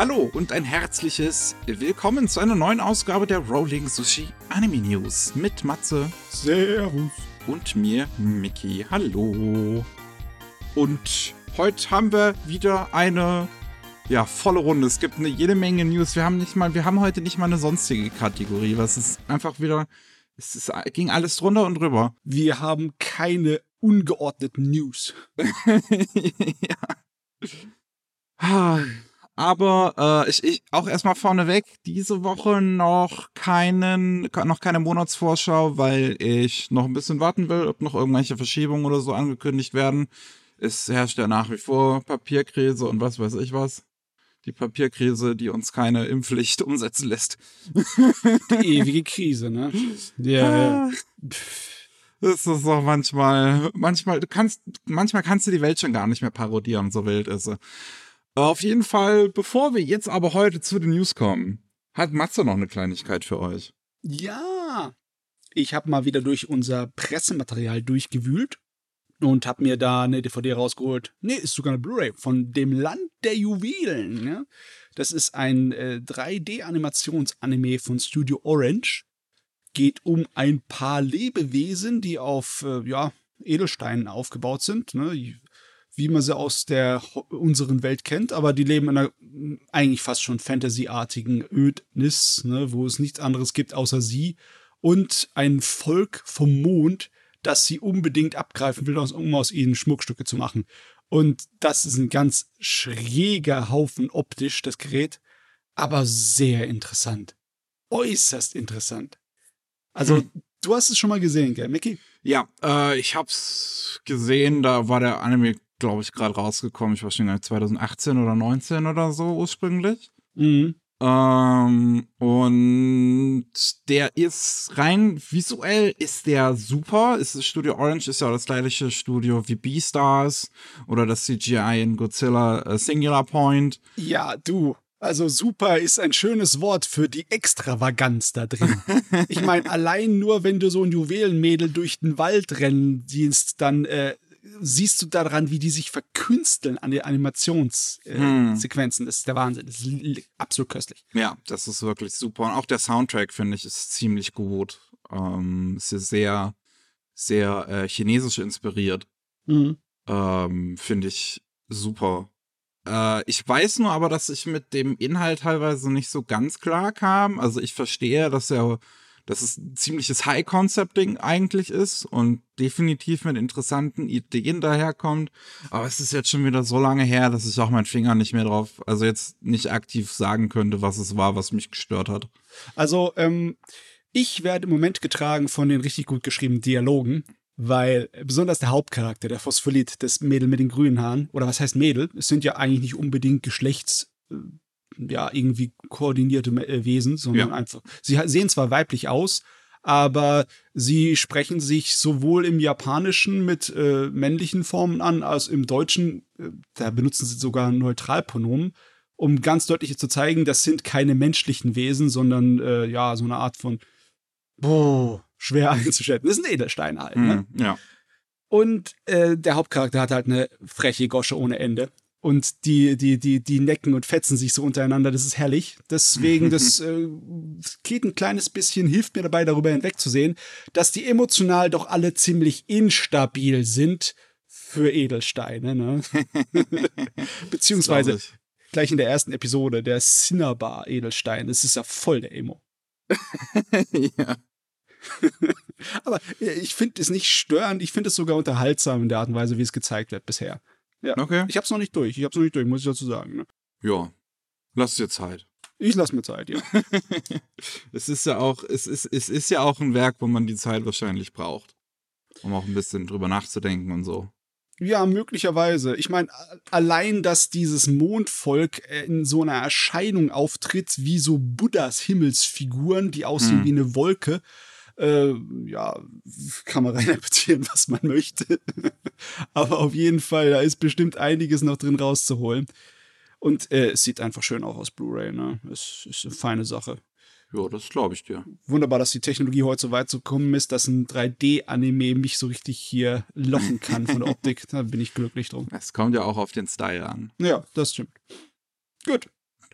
Hallo und ein herzliches Willkommen zu einer neuen Ausgabe der Rolling Sushi Anime News mit Matze Servus. und mir, Mickey. Hallo. Und heute haben wir wieder eine ja, volle Runde. Es gibt eine jede Menge News. Wir haben nicht mal, wir haben heute nicht mal eine sonstige Kategorie, was ist einfach wieder, es ist, ging alles drunter und drüber. Wir haben keine ungeordneten News. ja. Ah, Aber äh, ich, ich auch erstmal vorneweg, diese Woche noch keinen, noch keine Monatsvorschau, weil ich noch ein bisschen warten will, ob noch irgendwelche Verschiebungen oder so angekündigt werden. Es herrscht ja nach wie vor Papierkrise und was weiß ich was. Die Papierkrise, die uns keine Impfpflicht umsetzen lässt. Die ewige Krise, ne? Ja, ja. Das ist auch manchmal, manchmal, du kannst, manchmal kannst du die Welt schon gar nicht mehr parodieren, so wild ist sie. Auf jeden Fall, bevor wir jetzt aber heute zu den News kommen, hat Matze noch eine Kleinigkeit für euch. Ja. Ich habe mal wieder durch unser Pressematerial durchgewühlt und habe mir da eine DVD rausgeholt. Nee, ist sogar eine Blu-ray von dem Land der Juwelen. Ne? Das ist ein äh, 3D-Animations-Anime von Studio Orange. Geht um ein paar Lebewesen, die auf äh, ja, Edelsteinen aufgebaut sind. Ne? Wie man sie aus der unseren Welt kennt, aber die leben in einer eigentlich fast schon Fantasy-artigen Ödnis, ne? wo es nichts anderes gibt außer sie und ein Volk vom Mond, das sie unbedingt abgreifen will, um aus ihnen Schmuckstücke zu machen. Und das ist ein ganz schräger Haufen optisch, das Gerät, aber sehr interessant. Äußerst interessant. Also, hm. du hast es schon mal gesehen, gell, Mickey? Ja, äh, ich hab's gesehen, da war der Anime, glaube ich, gerade rausgekommen. Ich war schon 2018 oder 19 oder so ursprünglich. Mhm. Ähm, und der ist rein visuell ist der super. Ist Studio Orange ist ja das gleiche Studio wie Beastars oder das CGI in Godzilla uh, Singular Point. Ja, du. Also super ist ein schönes Wort für die Extravaganz da drin. ich meine, allein nur, wenn du so ein Juwelenmädel durch den Wald rennen siehst, dann äh, siehst du daran, wie die sich verkünsteln an den Animationssequenzen. Äh, hm. Das ist der Wahnsinn. Das ist absolut köstlich. Ja, das ist wirklich super. Und auch der Soundtrack, finde ich, ist ziemlich gut. Ähm, ist sehr, sehr äh, chinesisch inspiriert. Mhm. Ähm, finde ich super. Äh, ich weiß nur aber, dass ich mit dem Inhalt teilweise nicht so ganz klar kam. Also ich verstehe, dass er dass es ein ziemliches High-Concept-Ding eigentlich ist und definitiv mit interessanten Ideen daherkommt. Aber es ist jetzt schon wieder so lange her, dass ich auch meinen Finger nicht mehr drauf, also jetzt nicht aktiv sagen könnte, was es war, was mich gestört hat. Also, ähm, ich werde im Moment getragen von den richtig gut geschriebenen Dialogen weil besonders der Hauptcharakter, der Phospholit, das Mädel mit den grünen Haaren, oder was heißt Mädel? Es sind ja eigentlich nicht unbedingt Geschlechts, äh, ja, irgendwie koordinierte äh, Wesen, sondern ja. einfach, sie sehen zwar weiblich aus, aber sie sprechen sich sowohl im Japanischen mit äh, männlichen Formen an, als im Deutschen, äh, da benutzen sie sogar Neutralpronomen, um ganz deutlich zu zeigen, das sind keine menschlichen Wesen, sondern äh, ja, so eine Art von boah, schwer einzuschätzen. Das ist ein Edelstein halt. Ne? Mm, ja. Und äh, der Hauptcharakter hat halt eine freche Gosche ohne Ende und die, die, die, die necken und fetzen sich so untereinander. Das ist herrlich. Deswegen, das äh, geht ein kleines bisschen, hilft mir dabei, darüber hinwegzusehen, dass die emotional doch alle ziemlich instabil sind für Edelsteine. Ne? Beziehungsweise gleich in der ersten Episode, der Cinnabar Edelstein. Das ist ja voll der Emo. ja. Aber ich finde es nicht störend, ich finde es sogar unterhaltsam in der Art und Weise, wie es gezeigt wird bisher. Ja. Okay. Ich hab's noch nicht durch. Ich hab's noch nicht durch, muss ich dazu sagen. Ne? Ja. Lass dir Zeit. Ich lass mir Zeit, ja. es ist ja auch, es ist, es ist ja auch ein Werk, wo man die Zeit wahrscheinlich braucht. Um auch ein bisschen drüber nachzudenken und so. Ja, möglicherweise. Ich meine, allein, dass dieses Mondvolk in so einer Erscheinung auftritt, wie so Buddhas Himmelsfiguren, die aussehen hm. wie eine Wolke, äh, ja, kann man reininterpretieren, was man möchte. Aber auf jeden Fall, da ist bestimmt einiges noch drin rauszuholen. Und äh, es sieht einfach schön auch aus Blu-ray, ne? Es ist eine feine Sache. Ja, das glaube ich dir. Wunderbar, dass die Technologie heute so weit gekommen ist, dass ein 3D-Anime mich so richtig hier locken kann von der Optik. da bin ich glücklich drum. Es kommt ja auch auf den Style an. Ja, das stimmt. Gut.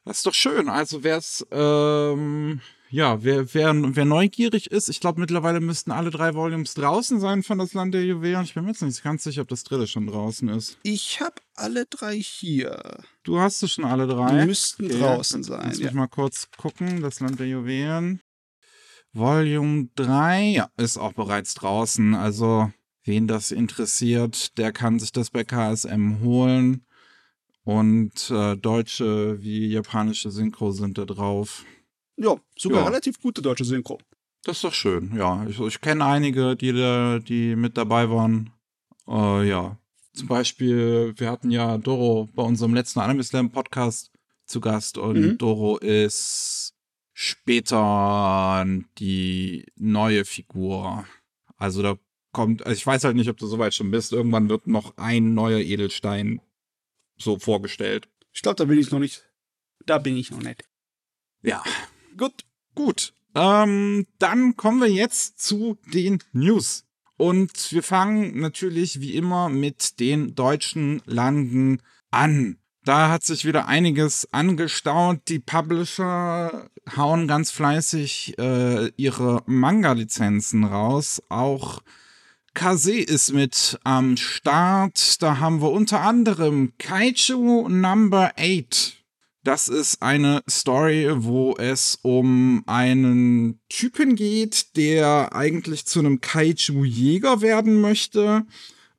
Das ist doch schön. Also wer es, ähm, ja, wer, wer, wer neugierig ist, ich glaube mittlerweile müssten alle drei Volumes draußen sein von das Land der Juwelen. Ich bin mir jetzt nicht ganz sicher, ob das dritte schon draußen ist. Ich habe alle drei hier. Du hast es schon alle drei. Die müssten Okay. draußen sein. Lass Ja. mich mal kurz gucken. Das Land der Juwelen. Volume 3 ja, ist auch bereits draußen. Also, wen das interessiert, der kann sich das bei KSM holen. Und äh, deutsche wie japanische Synchro sind da drauf. Ja, sogar Ja. relativ gute deutsche Synchro. Das ist doch schön, ja. Ich, ich kenne einige, die da, die mit dabei waren. Äh, ja. Zum Beispiel, wir hatten ja Doro bei unserem letzten Anime Slam Podcast zu Gast und Mhm. Doro ist später die neue Figur. Also da kommt, also ich weiß halt nicht, ob du soweit schon bist. Irgendwann wird noch ein neuer Edelstein so vorgestellt. Ich glaube, da bin ich noch nicht. Da bin ich noch nicht. Ja. Gut, gut. Ähm, dann kommen wir jetzt zu den News. Und wir fangen natürlich wie immer mit den deutschen Landen an. Da hat sich wieder einiges angestaut. Die Publisher hauen ganz fleißig äh, ihre Manga-Lizenzen raus. Auch Kase ist mit am Start. Da haben wir unter anderem Kaiju Number 8. Das ist eine Story, wo es um einen Typen geht, der eigentlich zu einem Kaiju-Jäger werden möchte,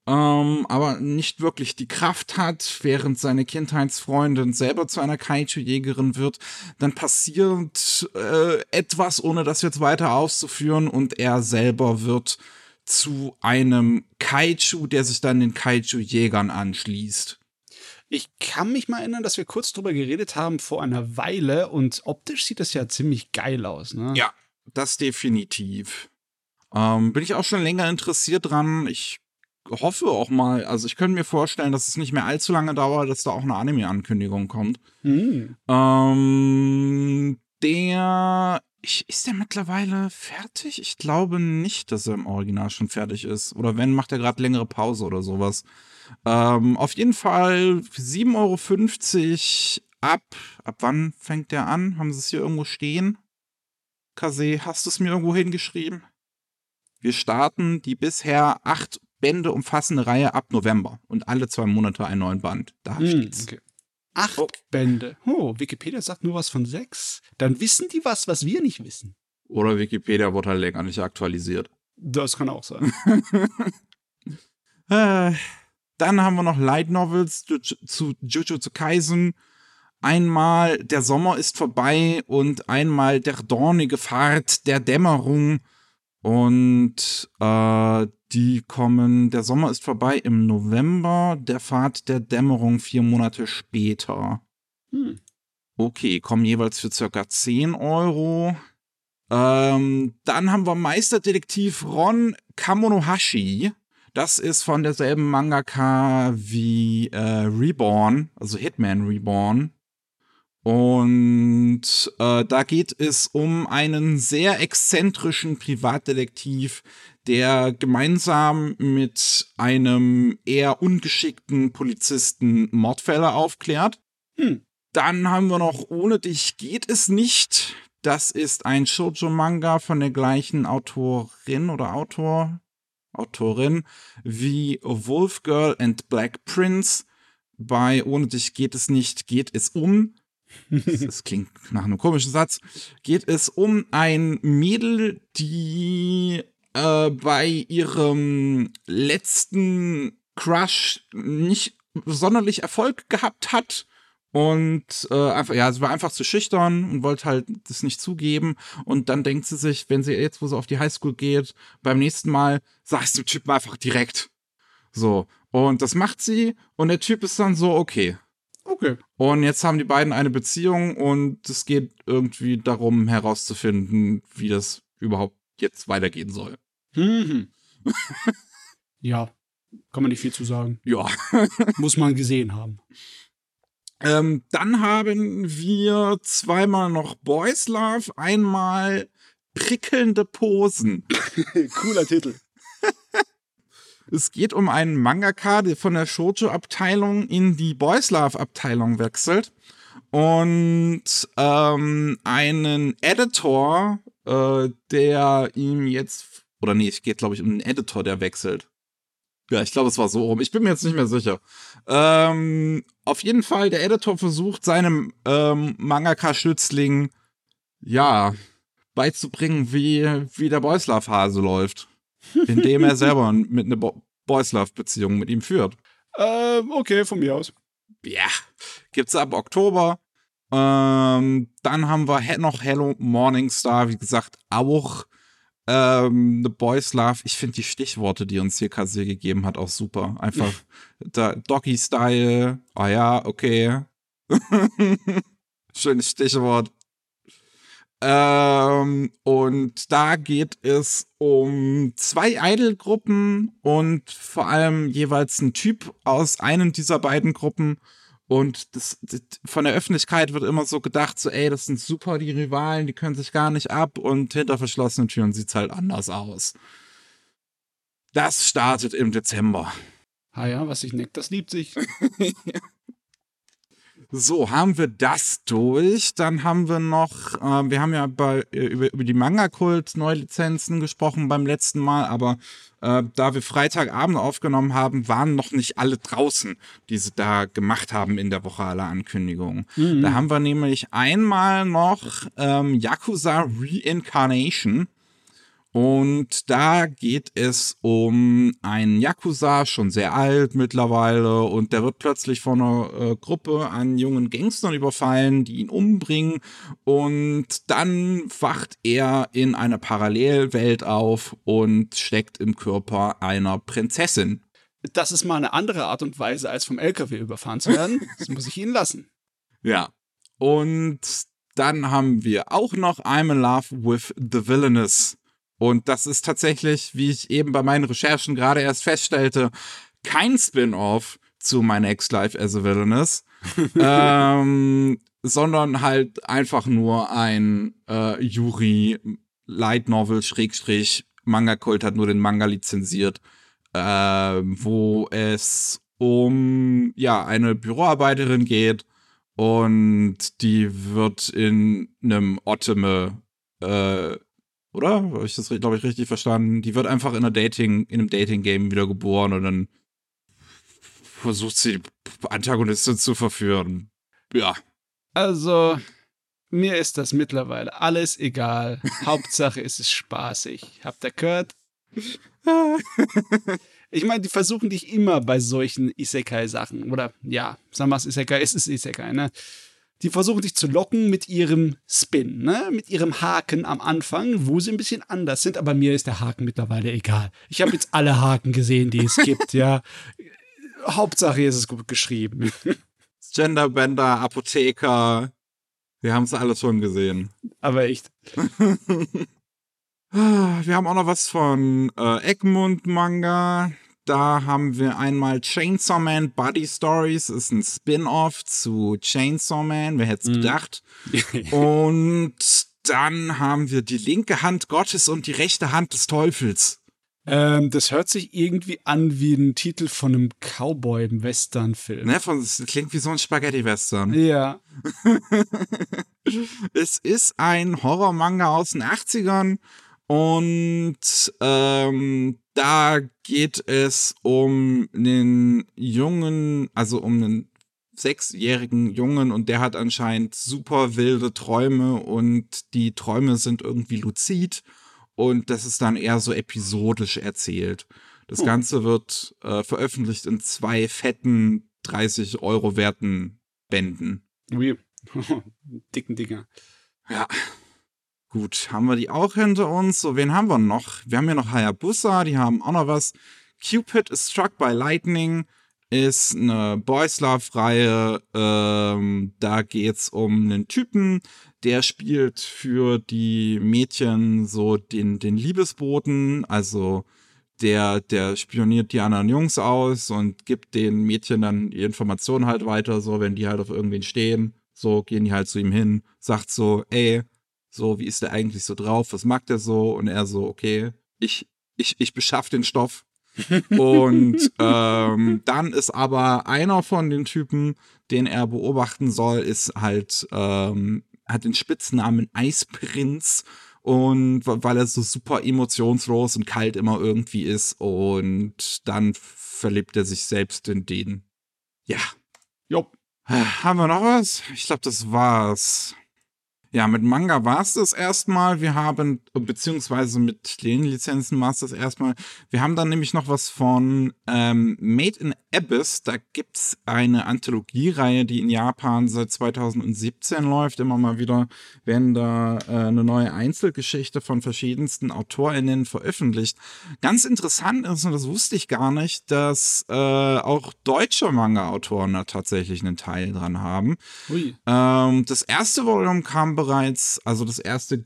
ähm, aber nicht wirklich die Kraft hat, während seine Kindheitsfreundin selber zu einer Kaiju-Jägerin wird. Dann passiert äh, etwas, ohne das jetzt weiter auszuführen, und er selber wird zu einem Kaiju, der sich dann den Kaiju-Jägern anschließt. Ich kann mich mal erinnern, dass wir kurz drüber geredet haben vor einer Weile und optisch sieht das ja ziemlich geil aus, ne? Ja, das definitiv. Ähm, bin ich auch schon länger interessiert dran. Ich hoffe auch mal, also ich könnte mir vorstellen, dass es nicht mehr allzu lange dauert, dass da auch eine Anime-Ankündigung kommt. Hm. Ähm, der ich, ist der mittlerweile fertig? Ich glaube nicht, dass er im Original schon fertig ist. Oder wenn, macht er gerade längere Pause oder sowas. Ähm, auf jeden Fall 7,50 Euro ab. Ab wann fängt der an? Haben sie es hier irgendwo stehen? Kase, hast du es mir irgendwo hingeschrieben? Wir starten die bisher acht Bände umfassende Reihe ab November und alle zwei Monate einen neuen Band. Da Hm, steht's. okay. Acht Oh. Bände. Oh, Wikipedia sagt nur was von sechs. Dann wissen die was, was wir nicht wissen. Oder Wikipedia wurde halt länger nicht aktualisiert. Das kann auch sein. Äh, dann haben wir noch Light Novels zu, zu Jujutsu Kaisen. Einmal Der Sommer ist vorbei und einmal Der dornige Pfad der Dämmerung. Und äh, die kommen, der Sommer ist vorbei im November, der Pfad der Dämmerung vier Monate später. Hm. Okay, kommen jeweils für circa 10 Euro. Ähm, dann haben wir Meisterdetektiv Ron Kamonohashi. Das ist von derselben Mangaka wie äh, Reborn, also Hitman Reborn. Und äh, da geht es um einen sehr exzentrischen Privatdetektiv, der gemeinsam mit einem eher ungeschickten Polizisten Mordfälle aufklärt. Hm. Dann haben wir noch Ohne dich geht es nicht. Das ist ein Shoujo-Manga von der gleichen Autorin oder Autor, Autorin wie Wolf Girl and Black Prince. Bei Ohne dich geht es nicht, geht es um. Das, klingt nach einem komischen Satz. Geht es um ein Mädel, die äh, bei ihrem letzten Crush nicht sonderlich Erfolg gehabt hat und äh, einfach, ja, sie war einfach zu schüchtern und wollte halt das nicht zugeben. Und dann denkt sie sich, wenn sie jetzt, wo sie auf die Highschool geht, beim nächsten Mal sagst du dem Typen einfach direkt. So. Und das macht sie und der Typ ist dann so, okay. Okay. Und jetzt haben die beiden eine Beziehung und es geht irgendwie darum herauszufinden, wie das überhaupt jetzt weitergehen soll. Mhm. ja, kann man nicht viel zu sagen. Ja. Muss man gesehen haben. Ähm, dann haben wir zweimal noch Boys Love, einmal prickelnde Posen. Cooler Titel. Es geht um einen Mangaka, der von der Shoujo-Abteilung in die Boys Love-Abteilung wechselt. und ähm, einen Editor, äh, der ihm jetzt, oder nee, es geht glaube ich um einen Editor, der wechselt. Ja, ich glaube, es war so rum. Ich bin mir jetzt nicht mehr sicher. Ähm, auf jeden Fall, der Editor versucht seinem ähm, Mangaka-Schützling, ja, beizubringen, wie, wie der Boys Love-Hase läuft. Indem er selber mit einer Bo Boys Love-Beziehung mit ihm führt. Ähm, okay, von mir aus. Ja, gibt's ab Oktober. Ähm, dann haben wir noch Hello Morningstar, wie gesagt, auch ähm, The Boys Love. Ich finde die Stichworte, die uns hier Kassel gegeben hat, auch super. Einfach der Doggy-Style. Ah oh ja, okay. Schönes Stichwort. Ähm, und da geht es um zwei Idol-Gruppen und vor allem jeweils ein Typ aus einem dieser beiden Gruppen. Und das, das, von der Öffentlichkeit wird immer so gedacht, so, ey, das sind super die Rivalen, die können sich gar nicht ab und hinter verschlossenen Türen sieht's halt anders aus. Das startet im Dezember. Ah ja, was sich neckt, das liebt sich. So, haben wir das durch. Dann haben wir noch, äh, wir haben ja bei, äh, über, über die Manga-Kult-Neulizenzen gesprochen beim letzten Mal, aber äh, da wir Freitagabend aufgenommen haben, waren noch nicht alle draußen, die sie da gemacht haben in der Woche aller Ankündigungen. Mhm. Da haben wir nämlich einmal noch ähm, Yakuza Reincarnation. Und da geht es um einen Yakuza, schon sehr alt mittlerweile, und der wird plötzlich von einer äh, Gruppe an jungen Gangstern überfallen, die ihn umbringen. Und dann wacht er in einer Parallelwelt auf und steckt im Körper einer Prinzessin. Das ist mal eine andere Art und Weise, als vom LKW überfahren zu werden. Das muss ich Ihnen lassen. Ja. Und dann haben wir auch noch I'm in Love with the Villainous. Und das ist tatsächlich, wie ich eben bei meinen Recherchen gerade erst feststellte, kein Spin-off zu My Next Life as a Villainous, ähm, sondern halt einfach nur ein äh, Yuri Light Novel Schrägstrich Manga Kult hat nur den Manga lizenziert, äh, wo es um ja eine Büroarbeiterin geht und die wird in einem Otome äh, oder? Habe ich das, glaube ich, richtig verstanden? Die wird einfach in, einer Dating, in einem Dating-Game wieder geboren und dann versucht sie, die Antagonistin zu verführen. Ja. Also, mir ist das mittlerweile alles egal. Hauptsache ist es spaßig. Habt ihr gehört? ich meine, die versuchen dich immer bei solchen Isekai-Sachen. Oder ja, es Isekai, es ist Isekai, ne? Die versuchen dich zu locken mit ihrem Spin, ne? mit ihrem Haken am Anfang, wo sie ein bisschen anders sind, aber mir ist der Haken mittlerweile egal. Ich habe jetzt alle Haken gesehen, die es gibt, ja. Hauptsache ist es gut geschrieben. Genderbender, Apotheker, wir haben es alles schon gesehen. Aber echt. Wir haben auch noch was von äh, Egmont Manga. Da haben wir einmal Chainsaw Man Body Stories, ist ein Spin-off zu Chainsaw Man, wer hätte es mhm. gedacht. und dann haben wir die linke Hand Gottes und die rechte Hand des Teufels. Ähm, das hört sich irgendwie an wie ein Titel von einem Cowboy-Western-Film. Ne, von, das klingt wie so ein Spaghetti-Western. Ja. es ist ein Horror-Manga aus den 80ern und ähm, da geht es um einen Jungen, also um einen sechsjährigen Jungen und der hat anscheinend super wilde Träume und die Träume sind irgendwie luzid und das ist dann eher so episodisch erzählt. Das oh. Ganze wird äh, veröffentlicht in zwei fetten 30 Euro werten Bänden. Ui, dicken Dinger. Ja. Gut, haben wir die auch hinter uns? So, wen haben wir noch? Wir haben hier noch Hayabusa, die haben auch noch was. Cupid is Struck by Lightning ist eine Boys Love-Reihe. Ähm, da geht's um einen Typen, der spielt für die Mädchen so den, den Liebesboten, also der, der spioniert die anderen Jungs aus und gibt den Mädchen dann die Informationen halt weiter, so wenn die halt auf irgendwen stehen, so gehen die halt zu ihm hin, sagt so, ey, so, wie ist der eigentlich so drauf? Was mag der so? Und er so, okay, ich, ich, ich beschaff den Stoff. Und ähm, dann ist aber einer von den Typen, den er beobachten soll, ist halt, ähm, hat den Spitznamen Eisprinz und weil er so super emotionslos und kalt immer irgendwie ist und dann verliebt er sich selbst in den. Ja. Jo. Haben wir noch was? Ich glaube, das war's. Ja, mit Manga war es das erstmal. Wir haben, beziehungsweise mit den Lizenzen war es das erstmal. Wir haben dann nämlich noch was von ähm, Made in Abyss. Da gibt's eine Anthologiereihe, die in Japan seit 2017 läuft. Immer mal wieder werden da äh, eine neue Einzelgeschichte von verschiedensten AutorInnen veröffentlicht. Ganz interessant ist, und das wusste ich gar nicht, dass äh, auch deutsche Manga-Autoren da tatsächlich einen Teil dran haben. Ähm, das erste Volume kam bereits, also das erste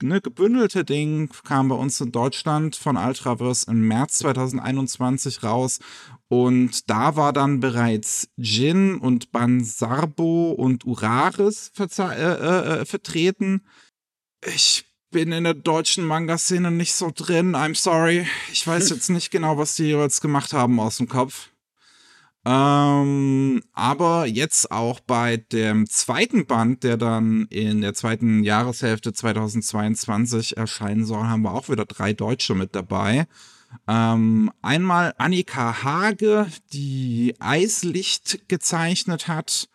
ne, gebündelte Ding kam bei uns in Deutschland von Ultraverse im März 2021 raus. Und da war dann bereits Jin und Bansarbo und Uraris äh, äh, äh, vertreten. Ich bin in der deutschen Manga-Szene nicht so drin. I'm sorry. Ich weiß jetzt nicht genau, was die jeweils gemacht haben aus dem Kopf. Ähm, aber jetzt auch bei dem zweiten Band, der dann in der zweiten Jahreshälfte 2022 erscheinen soll, haben wir auch wieder drei Deutsche mit dabei. Ähm, einmal Annika Hage, die Eislicht gezeichnet hat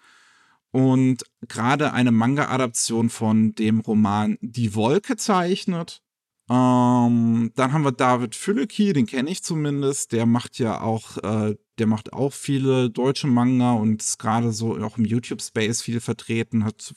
und gerade eine Manga-Adaption von dem Roman Die Wolke zeichnet. Ähm, dann haben wir David Füllecki, den kenne ich zumindest. Der macht ja auch, äh, der macht auch viele deutsche Manga und ist gerade so auch im YouTube-Space viel vertreten, hat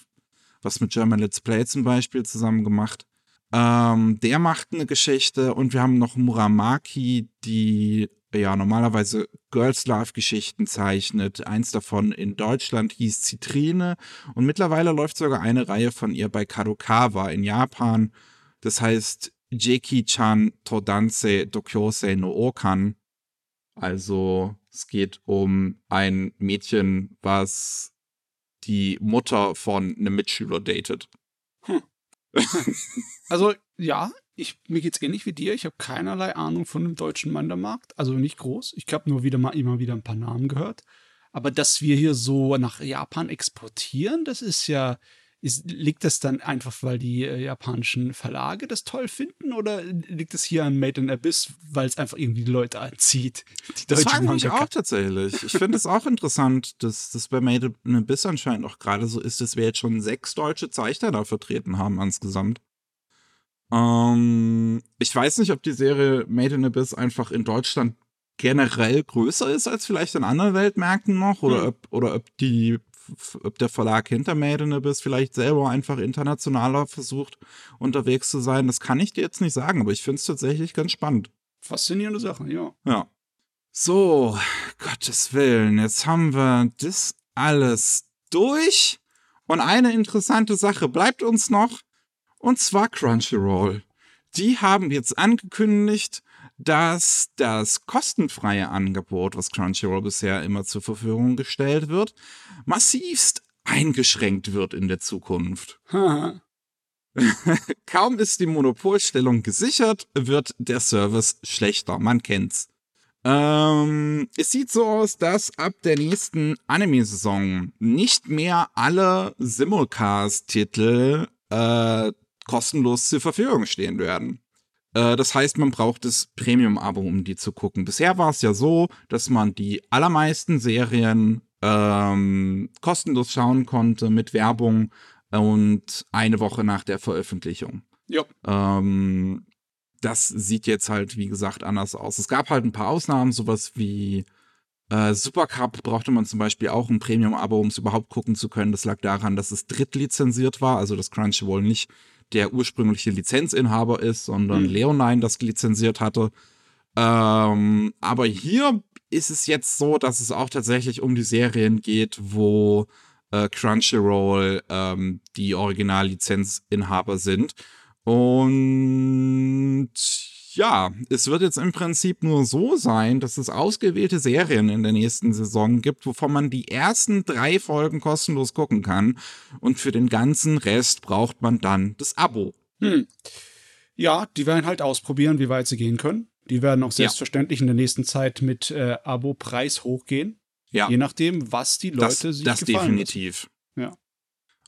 was mit German Let's Play zum Beispiel zusammen gemacht. Ähm, der macht eine Geschichte und wir haben noch Muramaki, die ja normalerweise Girls Love Geschichten zeichnet. Eins davon in Deutschland hieß Zitrine und mittlerweile läuft sogar eine Reihe von ihr bei Kadokawa in Japan. Das heißt Jeki-chan Todanse Dokyose no Okan. Also es geht um ein Mädchen, was die Mutter von einem Mitschüler datet. Hm. also ja, ich, mir geht's ähnlich wie dir. Ich habe keinerlei Ahnung von dem deutschen Mandamarkt. Also nicht groß. Ich habe nur wieder mal immer wieder ein paar Namen gehört. Aber dass wir hier so nach Japan exportieren, das ist ja, ist, liegt das dann einfach, weil die äh, japanischen Verlage das toll finden oder liegt es hier an Made in Abyss, weil es einfach irgendwie Leute anzieht? Die das frage mich auch tatsächlich. Ich finde es auch interessant, dass das bei Made in Abyss anscheinend auch gerade so ist, dass wir jetzt schon sechs deutsche Zeichner da vertreten haben insgesamt. Ähm, ich weiß nicht, ob die Serie Made in Abyss einfach in Deutschland generell größer ist als vielleicht in anderen Weltmärkten noch oder, hm. ob, oder ob die ob der Verlag hinter Made in Abyss vielleicht selber einfach internationaler versucht, unterwegs zu sein. Das kann ich dir jetzt nicht sagen, aber ich finde es tatsächlich ganz spannend. Faszinierende Sache, ja. Ja. So, Gottes Willen, jetzt haben wir das alles durch. Und eine interessante Sache bleibt uns noch, und zwar Crunchyroll. Die haben jetzt angekündigt, dass das kostenfreie Angebot, was Crunchyroll bisher immer zur Verfügung gestellt wird, massivst eingeschränkt wird in der Zukunft. Kaum ist die Monopolstellung gesichert, wird der Service schlechter. Man kennt's. Ähm, es sieht so aus, dass ab der nächsten Anime-Saison nicht mehr alle Simulcast-Titel äh, kostenlos zur Verfügung stehen werden. Äh, das heißt, man braucht das Premium-Abo, um die zu gucken. Bisher war es ja so, dass man die allermeisten Serien ähm, kostenlos schauen konnte mit Werbung und eine Woche nach der Veröffentlichung. Ja. Ähm, das sieht jetzt halt, wie gesagt, anders aus. Es gab halt ein paar Ausnahmen, sowas wie äh, Supercup brauchte man zum Beispiel auch ein Premium-Abo, um es überhaupt gucken zu können. Das lag daran, dass es drittlizenziert war, also dass Crunchyroll nicht der ursprüngliche Lizenzinhaber ist, sondern mhm. Leonine das lizenziert hatte. Ähm, aber hier ist es jetzt so, dass es auch tatsächlich um die Serien geht, wo äh, Crunchyroll ähm, die Originallizenzinhaber sind. Und ja, es wird jetzt im Prinzip nur so sein, dass es ausgewählte Serien in der nächsten Saison gibt, wovon man die ersten drei Folgen kostenlos gucken kann. Und für den ganzen Rest braucht man dann das Abo. Hm. Ja, die werden halt ausprobieren, wie weit sie gehen können. Die werden auch selbstverständlich ja. in der nächsten Zeit mit äh, Abo-Preis hochgehen. Ja. Je nachdem, was die Leute das, sich das gefallen definitiv. Lassen.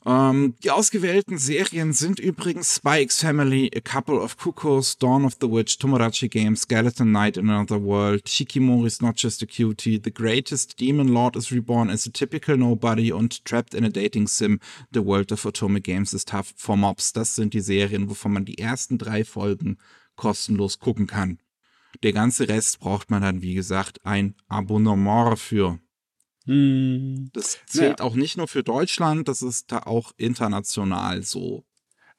Ähm, die ausgewählten Serien sind übrigens Spikes Family, A Couple of Cuckoos, Dawn of the Witch, Tomodachi Games, Skeleton Knight in Another World, Shikimori's Not Just a Cutie, The Greatest Demon Lord is Reborn as a Typical Nobody und Trapped in a Dating Sim, The World of Atomic Games is Tough for Mobs. Das sind die Serien, wovon man die ersten drei Folgen kostenlos gucken kann. Der ganze Rest braucht man dann, wie gesagt, ein Abonnement für. Hm. Das zählt ja. auch nicht nur für Deutschland, das ist da auch international so.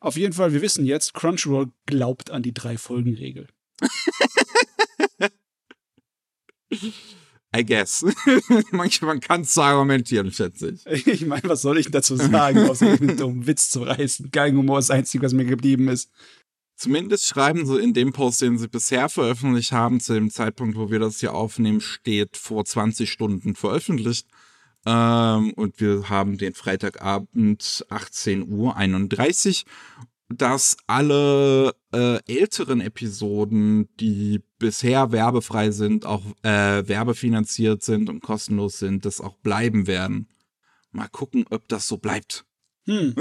Auf jeden Fall, wir wissen jetzt, Crunchyroll glaubt an die Drei-Folgen-Regel. I guess. Manchmal kann es argumentieren, schätze ich. Ich meine, was soll ich dazu sagen, außer einen dummen Witz zu reißen? Geigenhumor ist das Einzige, was mir geblieben ist. Zumindest schreiben sie in dem Post, den sie bisher veröffentlicht haben, zu dem Zeitpunkt, wo wir das hier aufnehmen, steht vor 20 Stunden veröffentlicht. Ähm, und wir haben den Freitagabend 18 Uhr 31, dass alle äh, älteren Episoden, die bisher werbefrei sind, auch äh, werbefinanziert sind und kostenlos sind, das auch bleiben werden. Mal gucken, ob das so bleibt. Hm.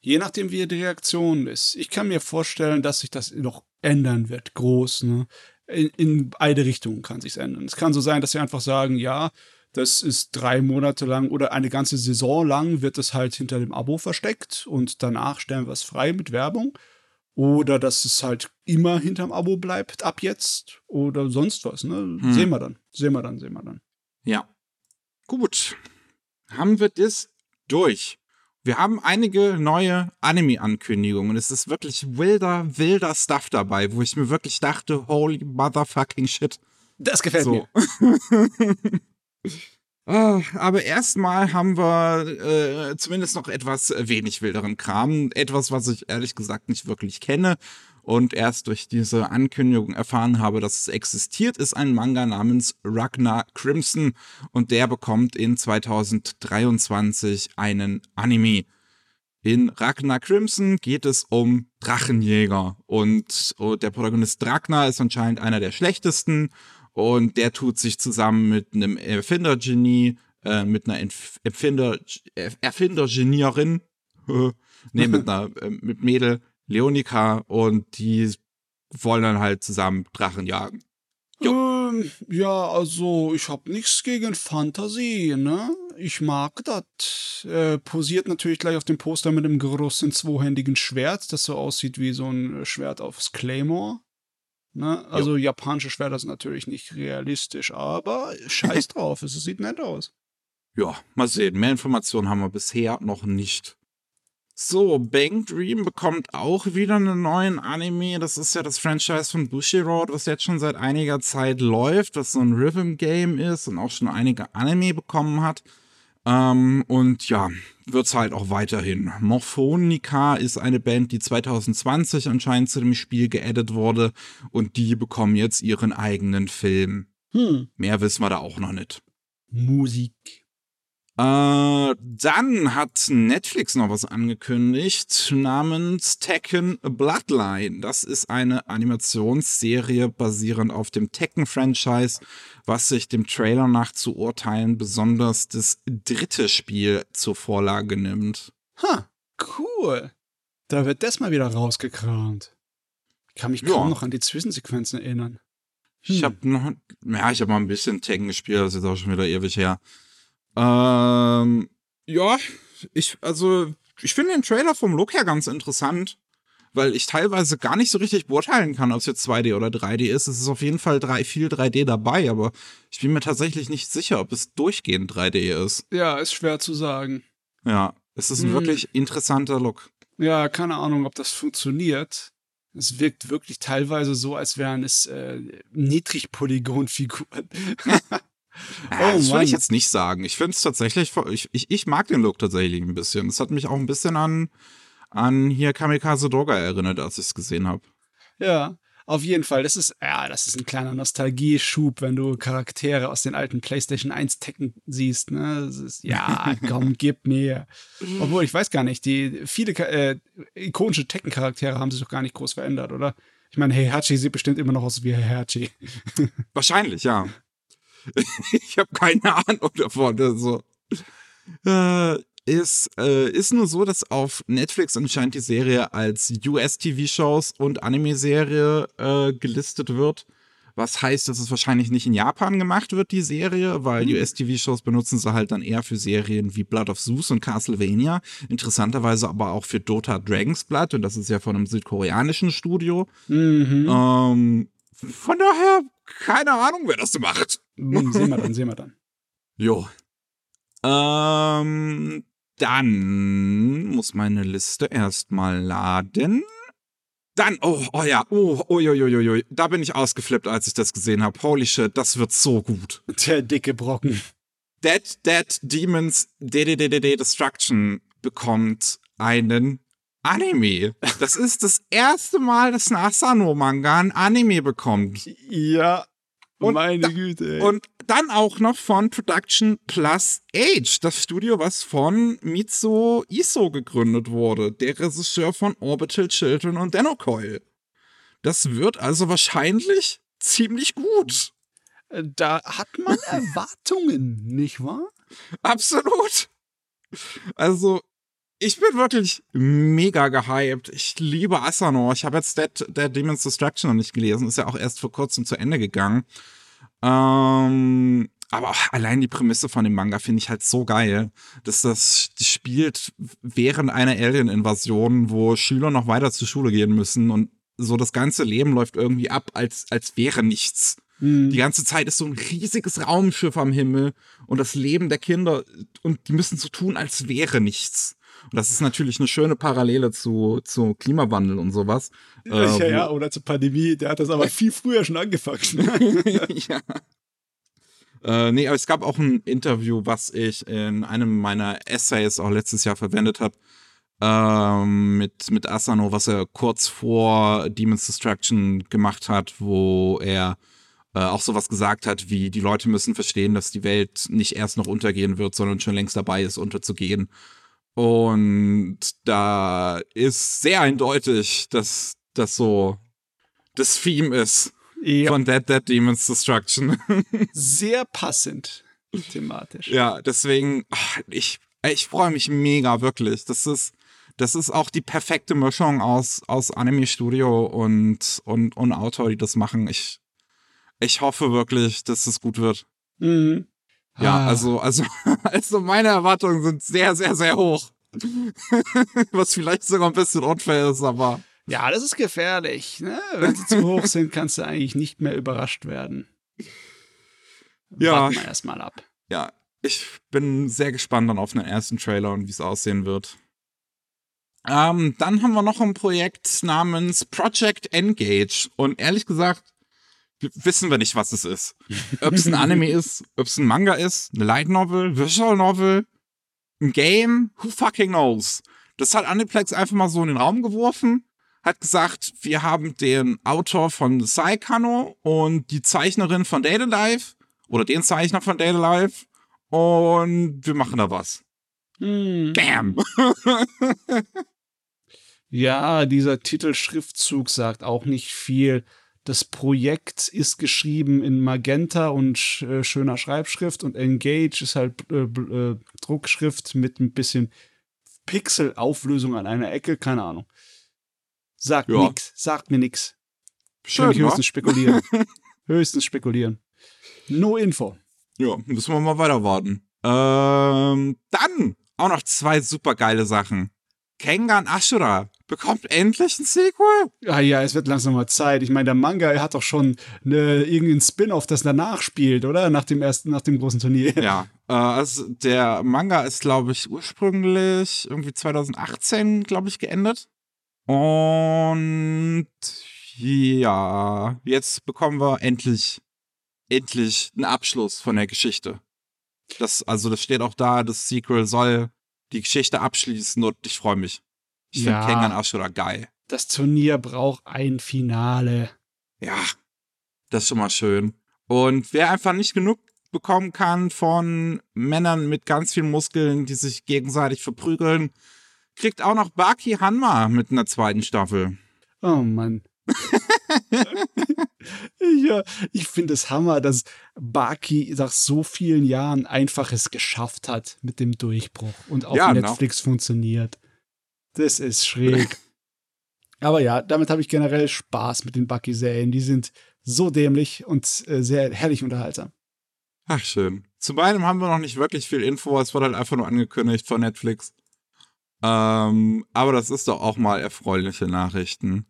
Je nachdem, wie die Reaktion ist. Ich kann mir vorstellen, dass sich das noch ändern wird, groß. Ne? In, in beide Richtungen kann sich ändern. Es kann so sein, dass sie einfach sagen, ja, das ist drei Monate lang oder eine ganze Saison lang wird es halt hinter dem Abo versteckt und danach stellen wir es frei mit Werbung. Oder dass es halt immer hinterm Abo bleibt ab jetzt oder sonst was. Ne? Hm. Sehen wir dann. Sehen wir dann, sehen wir dann. Ja. Gut. Haben wir das durch. Wir haben einige neue Anime-Ankündigungen. Es ist wirklich wilder, wilder Stuff dabei, wo ich mir wirklich dachte, holy motherfucking shit. Das gefällt so. mir. Ah, aber erstmal haben wir äh, zumindest noch etwas wenig wilderen Kram. Etwas, was ich ehrlich gesagt nicht wirklich kenne und erst durch diese Ankündigung erfahren habe, dass es existiert, ist ein Manga namens Ragnar Crimson und der bekommt in 2023 einen Anime. In Ragnar Crimson geht es um Drachenjäger und oh, der Protagonist Ragnar ist anscheinend einer der schlechtesten und der tut sich zusammen mit einem Erfindergenie, äh, mit einer Erfinder, Erfindergenierin, nee, mit einer äh, mit Mädel Leonika und die wollen dann halt zusammen Drachen jagen. Ähm, ja, also ich hab nichts gegen Fantasie, ne? Ich mag das. Äh, posiert natürlich gleich auf dem Poster mit einem großen zweihändigen Schwert, das so aussieht wie so ein Schwert aufs Claymore. Ne? Also jo. japanische Schwerter sind natürlich nicht realistisch, aber scheiß drauf, es sieht nett aus. Ja, mal sehen. Mehr Informationen haben wir bisher noch nicht. So, Bang Dream bekommt auch wieder einen neuen Anime. Das ist ja das Franchise von Bushiroad, was jetzt schon seit einiger Zeit läuft, was so ein Rhythm-Game ist und auch schon einige Anime bekommen hat. Ähm, und ja, wird's halt auch weiterhin. Morphonica ist eine Band, die 2020 anscheinend zu dem Spiel geaddet wurde und die bekommen jetzt ihren eigenen Film. Hm. Mehr wissen wir da auch noch nicht. Musik. Äh, dann hat Netflix noch was angekündigt namens Tekken Bloodline. Das ist eine Animationsserie basierend auf dem Tekken-Franchise, was sich dem Trailer nach zu urteilen besonders das dritte Spiel zur Vorlage nimmt. Ha, cool. Da wird das mal wieder rausgekramt. Ich kann mich kaum ja. noch an die Zwischensequenzen erinnern. Hm. Ich habe noch, ja, ich habe mal ein bisschen Tekken gespielt, das ist jetzt auch schon wieder ewig her. Ähm, ja, ich, also, ich finde den Trailer vom Look her ganz interessant, weil ich teilweise gar nicht so richtig beurteilen kann, ob es jetzt 2D oder 3D ist. Es ist auf jeden Fall drei, viel 3D dabei, aber ich bin mir tatsächlich nicht sicher, ob es durchgehend 3D ist. Ja, ist schwer zu sagen. Ja, es ist ein hm. wirklich interessanter Look. Ja, keine Ahnung, ob das funktioniert. Es wirkt wirklich teilweise so, als wären es äh, Niedrigpolygon-Figuren. Ja, oh, das würde ich jetzt nicht sagen. Ich finde es tatsächlich, ich, ich, ich mag den Look tatsächlich ein bisschen. Das hat mich auch ein bisschen an, an hier Kamikaze Droga erinnert, als ich es gesehen habe. Ja, auf jeden Fall. Das ist, ja, das ist ein kleiner Nostalgieschub, wenn du Charaktere aus den alten PlayStation 1 Tekken siehst. Ne? Das ist, ja, komm, gib mir. Obwohl, ich weiß gar nicht, die viele äh, ikonische Tekken-Charaktere haben sich doch gar nicht groß verändert, oder? Ich meine, Heihachi sieht bestimmt immer noch aus wie Heihachi. Wahrscheinlich, ja. ich habe keine Ahnung davon. Also, äh, ist, äh, ist nur so, dass auf Netflix anscheinend die Serie als US-TV-Shows und Anime-Serie äh, gelistet wird. Was heißt, dass es wahrscheinlich nicht in Japan gemacht wird, die Serie, weil Hm. US-TV-Shows benutzen sie halt dann eher für Serien wie Blood of Zeus und Castlevania. Interessanterweise aber auch für Dota Dragon's Blood und das ist ja von einem südkoreanischen Studio. Mhm. Ähm, von daher, keine Ahnung, wer das so macht. Hm, sehen wir dann, sehen wir dann. Jo. Ähm, dann muss meine Liste erstmal laden. Dann, oh, oh ja, oh, oh, oh, oh, oh, oh, da bin ich ausgeflippt, als ich das gesehen habe. Holy shit, das wird so gut. Der dicke Brocken. Dead Dead Demons DDDD Destruction bekommt einen Anime. Das ist das erste Mal, dass ein Asano-Manga ein Anime bekommt. Ja, Und meine Güte. Ey. Und dann auch noch von Production Plus Age, das Studio, was von Mitsuo Iso gegründet wurde, der Regisseur von Orbital Children und Denocoil. Das wird also wahrscheinlich ziemlich gut. da hat man Erwartungen, nicht wahr? Absolut. Also, ich bin wirklich mega gehypt. Ich liebe Asano. Ich habe jetzt Dead, Dead Demon's Destruction noch nicht gelesen. Ist ja auch erst vor kurzem zu Ende gegangen. Ähm, aber auch allein die Prämisse von dem Manga finde ich halt so geil, dass das spielt während einer Alien-Invasion, wo Schüler noch weiter zur Schule gehen müssen und so das ganze Leben läuft irgendwie ab, als, als wäre nichts. Hm. Die ganze Zeit ist so ein riesiges Raumschiff am Himmel und das Leben der Kinder und die müssen so tun, als wäre nichts. Und das ist natürlich eine schöne Parallele zu, zu Klimawandel und sowas. Äh, ja, wo- ja, oder zur Pandemie, der hat das aber viel früher schon angefangen. ja. Äh, nee, aber es gab auch ein Interview, was ich in einem meiner Essays auch letztes Jahr verwendet habe, ähm, mit, mit Asano, was er kurz vor Demon's Destruction gemacht hat, wo er äh, auch sowas gesagt hat, wie die Leute müssen verstehen, dass die Welt nicht erst noch untergehen wird, sondern schon längst dabei ist, unterzugehen. Und da ist sehr eindeutig, dass das so das Theme ist ja, von Dead Dead Demon's Destruction. sehr passend thematisch. ja, deswegen, ich, ich freue mich mega, wirklich. Das ist, das ist auch die perfekte Mischung aus, aus Anime-Studio und, und, und Autor, die das machen. Ich, ich hoffe wirklich, dass es gut wird. Mhm. Ja, Ah. also, also, also meine Erwartungen sind sehr, sehr, sehr hoch. Was vielleicht sogar ein bisschen unfair ist, aber Ja, das ist gefährlich. Ne? Wenn sie zu hoch sind, kannst du eigentlich nicht mehr überrascht werden. Ja. Warten wir erstmal ab. ja, ich bin sehr gespannt dann auf den ersten Trailer und wie es aussehen wird. Ähm, dann haben wir noch ein Projekt namens Project Engage. Und ehrlich gesagt, wissen wir nicht, was es ist. Ob es ein Anime ist, ob es ein Manga ist, eine Light Novel, Visual Novel, ein Game, who fucking knows. Das hat Aniplex einfach mal so in den Raum geworfen, hat gesagt, wir haben den Autor von Saikano und die Zeichnerin von Data Life oder den Zeichner von Data Life und wir machen da was. Hm. Bam! Ja, dieser Titelschriftzug sagt auch nicht viel. Das Projekt ist geschrieben in Magenta und sch äh, schöner Schreibschrift und Engage ist halt äh, äh, Druckschrift mit ein bisschen Pixelauflösung an einer Ecke, keine Ahnung. Sagt Ja. nix, sagt mir nix. Kann Schön, ich höchstens spekulieren. höchstens spekulieren. No Info. Ja, müssen wir mal weiter warten. Ähm, dann auch noch zwei super geile Sachen. Kengan Ashura bekommt endlich ein Sequel. Ah ja, es wird langsam mal Zeit. Ich meine, der Manga, er hat doch schon eine, irgendein Spin-off, das danach spielt, oder? Nach dem ersten, nach dem großen Turnier. Ja, äh, also der Manga ist, glaube ich, ursprünglich irgendwie 2018, glaube ich, geendet. Und ja, jetzt bekommen wir endlich, endlich einen Abschluss von der Geschichte. Das, also das steht auch da, das Sequel soll die Geschichte abschließen und ich freue mich. Ich Ja. finde Kengan Ashura geil. Das Turnier braucht ein Finale. Ja, das ist schon mal schön. Und wer einfach nicht genug bekommen kann von Männern mit ganz vielen Muskeln, die sich gegenseitig verprügeln, kriegt auch noch Baki Hanma mit einer zweiten Staffel. Oh Mann. ja, ich finde es Hammer, dass Baki nach so vielen Jahren einfach es geschafft hat mit dem Durchbruch und auf Ja, Netflix funktioniert. Das ist schräg. Aber ja, damit habe ich generell Spaß mit den Bucky-Serien. Die sind so dämlich und äh, sehr herrlich unterhaltsam. Ach, schön. Zu beidem haben wir noch nicht wirklich viel Info. Es wurde halt einfach nur angekündigt von Netflix. Ähm, aber das ist doch auch mal erfreuliche Nachrichten.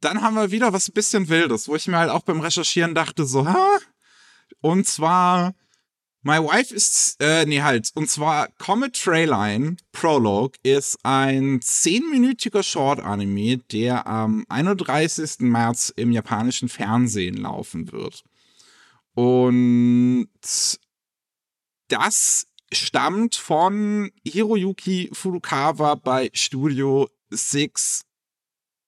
Dann haben wir wieder was ein bisschen Wildes, wo ich mir halt auch beim Recherchieren dachte, so, ha? Und zwar, My Wife ist, äh, nee, halt, und zwar Comet Trayline Prologue ist ein zehnminütiger Short-Anime, der am 31. März im japanischen Fernsehen laufen wird. Und das stammt von Hiroyuki Furukawa bei Studio Six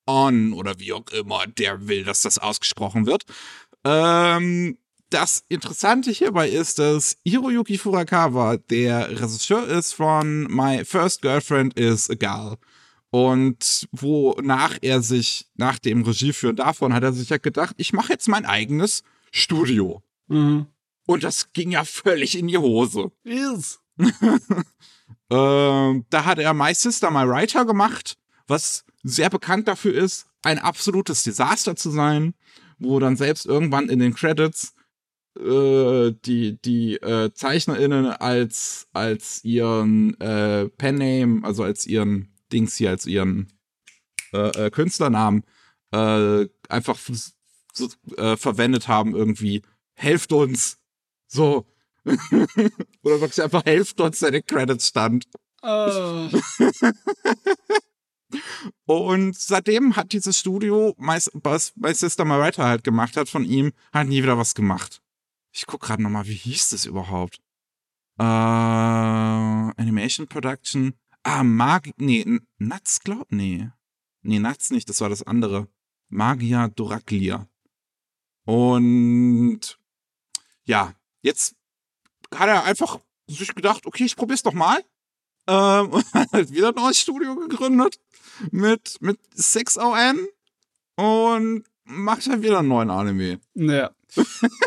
On oder wie auch immer der will, dass das ausgesprochen wird. Ähm, das Interessante hierbei ist, dass Hiroyuki Furukawa der Regisseur ist von My First Girlfriend is a Girl. Und wonach er sich, nach dem Regieführen davon, hat er sich ja gedacht, ich mache jetzt mein eigenes Studio. Mhm. Und das ging ja völlig in die Hose. Is. Ähm, da hat er My Sister, My Writer gemacht, was sehr bekannt dafür ist, ein absolutes Desaster zu sein, wo dann selbst irgendwann in den Credits äh, die, die äh, ZeichnerInnen als, als ihren äh, Penname, also als ihren Dings hier, als ihren äh, äh, Künstlernamen äh, einfach so, äh, verwendet haben, irgendwie, helft uns. So. Oder wirklich einfach helft uns, den Credits stand. Äh, Und seitdem hat dieses Studio, was was My Sister Writer halt gemacht hat von ihm, halt nie wieder was gemacht. Ich guck gerade nochmal, wie hieß das überhaupt? Äh, Animation Production. Ah, Mag, nee, N- Nuts, glaub, nee. Nee, Nuts nicht, das war das andere. Magia Doraclia. Und ja, jetzt hat er einfach sich gedacht, okay, ich probier's doch mal. Ähm, und hat halt wieder ein neues Studio gegründet mit, mit 6ON und macht halt wieder einen neuen Anime. ja.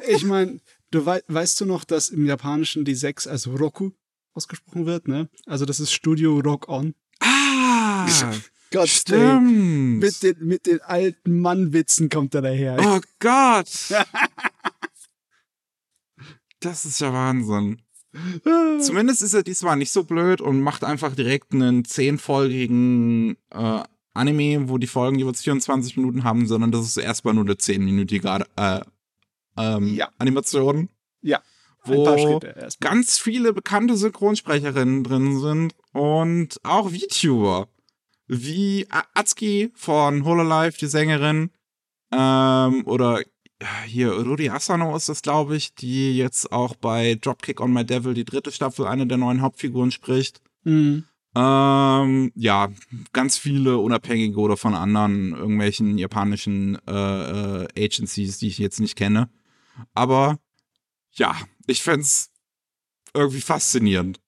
Ich meine, du wei weißt du noch, dass im Japanischen die 6 als Roku ausgesprochen wird, ne? Also das ist Studio Rock On. Ah, Gott, stimmt. mit den, mit den alten Mannwitzen kommt er daher. Oh Gott. Das ist ja Wahnsinn. Zumindest ist er diesmal nicht so blöd und macht einfach direkt einen zehnfolgigen äh, Anime, wo die Folgen jeweils 24 Minuten haben, sondern das ist erstmal nur eine zehnminütige äh, ähm, Ja. Animation. Ja, wo ganz viele bekannte Synchronsprecherinnen drin sind und auch VTuber. Wie Atsuki von Hololive, die Sängerin, ähm, oder ja, hier Rudi Asano ist das, glaube ich, die jetzt auch bei Dropkick on My Devil, die dritte Staffel, eine der neuen Hauptfiguren spricht. Mhm. Ähm, ja, ganz viele unabhängige oder von anderen irgendwelchen japanischen äh, äh, Agencies, die ich jetzt nicht kenne. Aber ja, ich fänd's irgendwie faszinierend.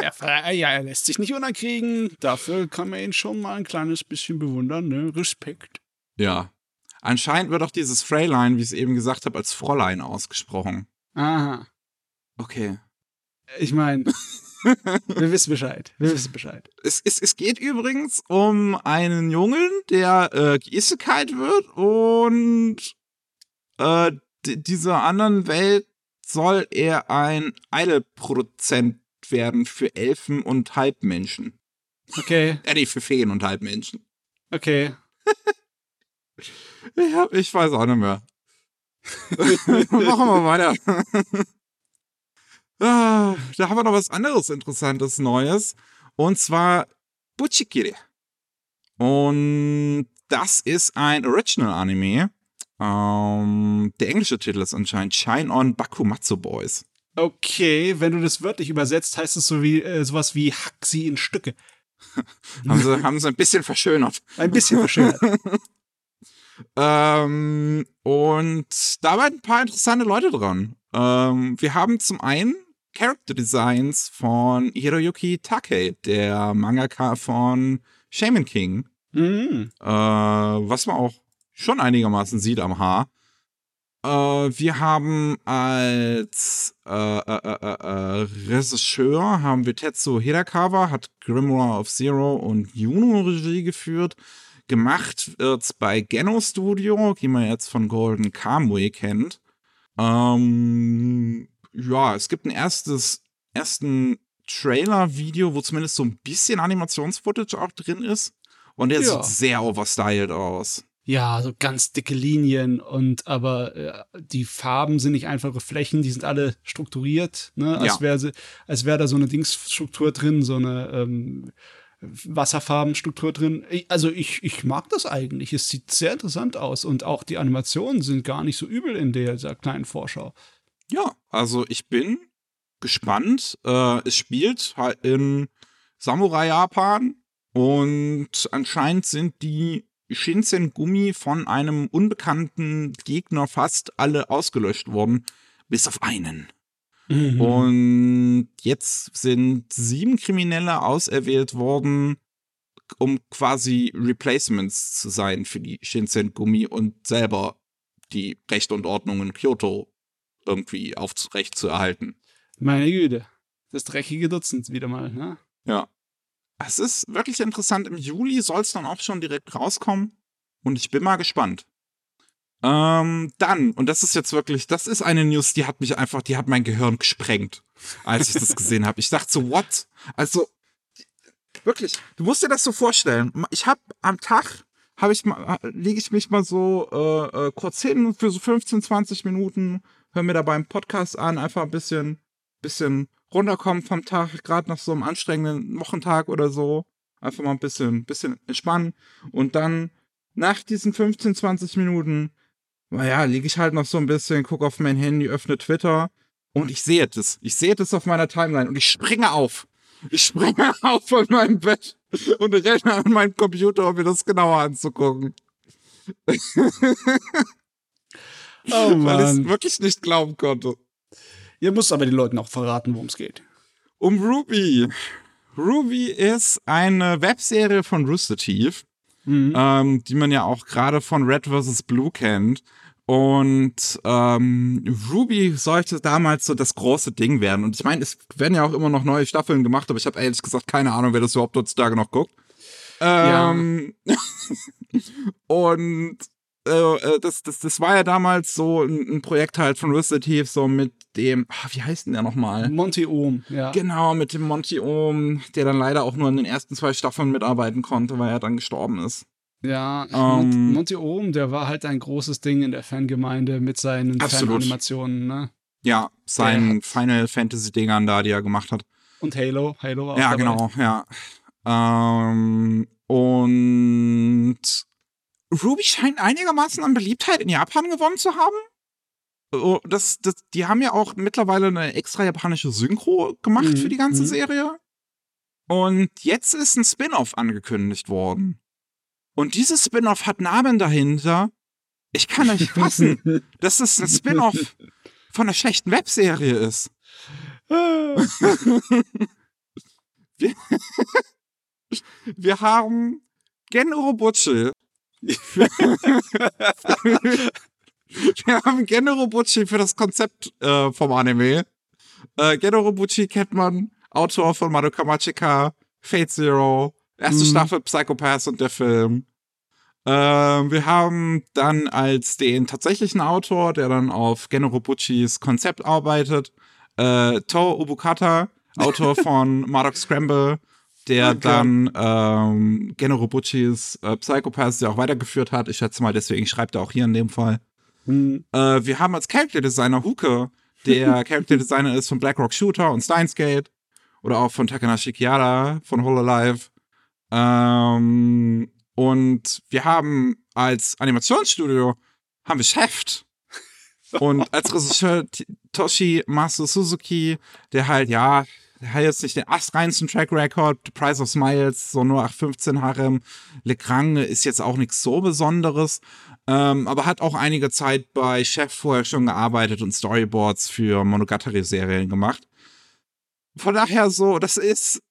Er, ja, er lässt sich nicht unterkriegen. Dafür kann man ihn schon mal ein kleines bisschen bewundern, ne? Respekt. Ja. Anscheinend wird auch dieses Freylein, wie ich es eben gesagt habe, als Fräulein ausgesprochen. Aha. Okay. Ich meine, wir wissen Bescheid. Wir wissen Bescheid. Es, es, es geht übrigens um einen Jungen, der äh, geisekalt wird und äh, dieser anderen Welt soll er ein Idol-Produzent werden für Elfen und Halbmenschen. Okay, Äh, nee, für Feen und Halbmenschen. okay. Ja, ich weiß auch nicht mehr. Machen wir weiter. ah, da haben wir noch was anderes Interessantes Neues. Und zwar Buchikiri. Und das ist ein Original-Anime. Ähm, der englische Titel ist anscheinend Shine on Bakumatsu Boys. Okay, wenn du das wörtlich übersetzt, heißt es so wie äh, sowas wie Hack sie in Stücke. Haben sie, haben sie ein bisschen verschönert. Ein bisschen verschönert. Ähm, und da waren ein paar interessante Leute dran. Ähm, wir haben zum einen Character Designs von Hiroyuki Takei, der Mangaka von Shaman King, mhm. äh, was man auch schon einigermaßen sieht am Haar. Äh, wir haben als äh, äh, äh, äh, Regisseur haben wir Tetsuo Hidakawa, hat Grimoire of Zero und Juno Regie geführt. Gemacht wird's bei Geno Studio, die man jetzt von Golden Kamui kennt. Ähm, ja, es gibt ein erstes, ersten Trailer-Video, wo zumindest so ein bisschen Animationsfootage auch drin ist. Und der Ja. sieht sehr overstyled aus. Ja, so ganz dicke Linien und aber äh, die Farben sind nicht einfache Flächen, die sind alle strukturiert, ne? Als Ja. wäre als wäre da so eine Dingsstruktur drin, so eine ähm, Wasserfarbenstruktur drin. Ich- Also ich, ich mag das eigentlich. Es sieht sehr interessant aus und auch die Animationen sind gar nicht so übel in der, dieser kleinen Vorschau. Ja, also ich bin gespannt. Äh, es spielt halt in Samurai-Japan und anscheinend sind die Shinsen-Gummi von einem unbekannten Gegner fast alle ausgelöscht worden, bis auf einen. Mhm. Und jetzt sind sieben Kriminelle auserwählt worden, um quasi Replacements zu sein für die Shinsen-Gummi und selber die Recht und Ordnung in Kyoto irgendwie aufrecht zu erhalten. Meine Güte. Das dreckige Dutzend wieder mal, ne? Ja. Es ist wirklich interessant. Im Juli soll es dann auch schon direkt rauskommen. Und ich bin mal gespannt. Ähm, dann, und das ist jetzt wirklich, das ist eine News, die hat mich einfach, die hat mein Gehirn gesprengt, als ich das gesehen habe. Ich dachte so, what? Also, wirklich, du musst dir das so vorstellen. Ich habe am Tag, habe ich mal, lege ich mich mal so äh, äh, kurz hin für so 15, 20 Minuten, höre mir dabei einen Podcast an, einfach ein bisschen, bisschen runterkommen vom Tag, gerade nach so einem anstrengenden Wochentag oder so. Einfach mal ein bisschen, bisschen entspannen. Und dann nach diesen 15, 20 Minuten, naja, liege ich halt noch so ein bisschen, gucke auf mein Handy, öffne Twitter und ich sehe das. Ich sehe das auf meiner Timeline und ich springe auf. Ich springe auf von meinem Bett und renne an meinen Computer, um mir das genauer anzugucken. Oh Weil ich es Mann. wirklich nicht glauben konnte. Ihr müsst aber den Leuten auch verraten, worum es geht. Um Ruby. Ruby ist eine Webserie von Rooster Teeth, Mhm. ähm, die man ja auch gerade von Red vs. Blue kennt. Und ähm, Ruby sollte damals so das große Ding werden. Und ich meine, es werden ja auch immer noch neue Staffeln gemacht, aber ich habe ehrlich gesagt keine Ahnung, wer das überhaupt heutzutage noch guckt. Ähm, und äh, äh, das, das, das war ja damals so ein, ein Projekt halt von Rooster Teeth, so mit dem, ah, wie heißt denn der nochmal? Monty Ohm, ja. Genau, mit dem Monty Ohm, der dann leider auch nur in den ersten zwei Staffeln mitarbeiten konnte, weil er dann gestorben ist. Ja, Ähm, Mon- Monty Ohm, der war halt ein großes Ding in der Fangemeinde mit seinen Absolut. Fananimationen, ne? Ja, seinen Final Fantasy Dingern da, die er gemacht hat. Und Halo, Halo war auch Ja, dabei. genau, ja. Ähm, und Ruby scheint einigermaßen an Beliebtheit in Japan gewonnen zu haben. Oh, Das, das, die haben ja auch mittlerweile eine extra japanische Synchro gemacht Mhm, für die ganze mhm. Serie. Und jetzt ist ein Spin-off angekündigt worden. Und dieses Spin-off hat Namen dahinter. Ich kann nicht fassen, dass es ein Spin-off von einer schlechten Webserie ist. wir, wir haben Gen Urobuchi. wir haben Gen Urobuchi für das Konzept äh, vom Anime. Äh, Gen Urobuchi kennt man, Autor von Madoka Magica, Fate Zero, erste Mhm. Staffel Psychopath und der Film. Ähm, wir haben dann als den tatsächlichen Autor, der dann auf Gen Urobuchis Konzept arbeitet, äh, To Ubukata, Autor von Madoc Scramble, der Okay. dann ähm, Gen Urobuchis äh, Psychopaths ja auch weitergeführt hat. Ich schätze mal, deswegen schreibt er auch hier in dem Fall. Hm, Äh, wir haben als Character Designer Huke, der Character Designer ist von Blackrock Shooter und Steins Gate oder auch von Takanashi Kiara von Hololive. Ähm, und wir haben als Animationsstudio haben wir Chef und als Regisseur Toshi Masu Suzuki, der halt ja, der hat jetzt nicht den astreinsten Track Record, The Price of Smiles, so nur 815 Harem, Le Grand ist jetzt auch nichts so Besonderes, ähm, aber hat auch einige Zeit bei Chef vorher schon gearbeitet und Storyboards für Monogatari-Serien gemacht. Von daher so, das ist,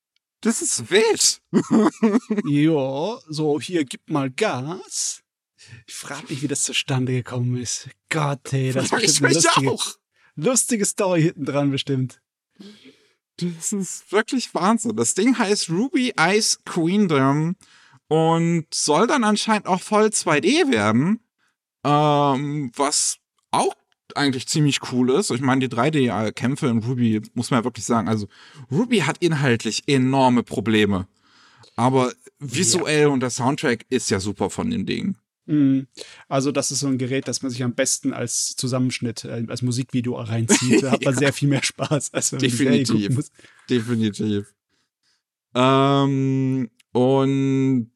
das ist wild. ja, so, hier, gib mal Gas. Ich frage mich, wie das zustande gekommen ist. Gott, ey, das Frag ist ich mich lustige, auch. lustige Story hinten dran bestimmt. Das ist wirklich Wahnsinn. Das Ding heißt Ruby Ice Queendom und soll dann anscheinend auch voll 2D werden. Ähm, was auch eigentlich ziemlich cool ist. Ich meine, die 3D-Kämpfe in Ruby, muss man ja wirklich sagen, also Ruby hat inhaltlich enorme Probleme. Aber visuell und der Soundtrack ist ja super von dem Ding. Mhm. Also, das ist so ein Gerät, das man sich am besten als Zusammenschnitt, äh, als Musikvideo reinzieht. Da hat man Ja. sehr viel mehr Spaß, als wenn man Definitiv. muss. Definitiv. Ähm, und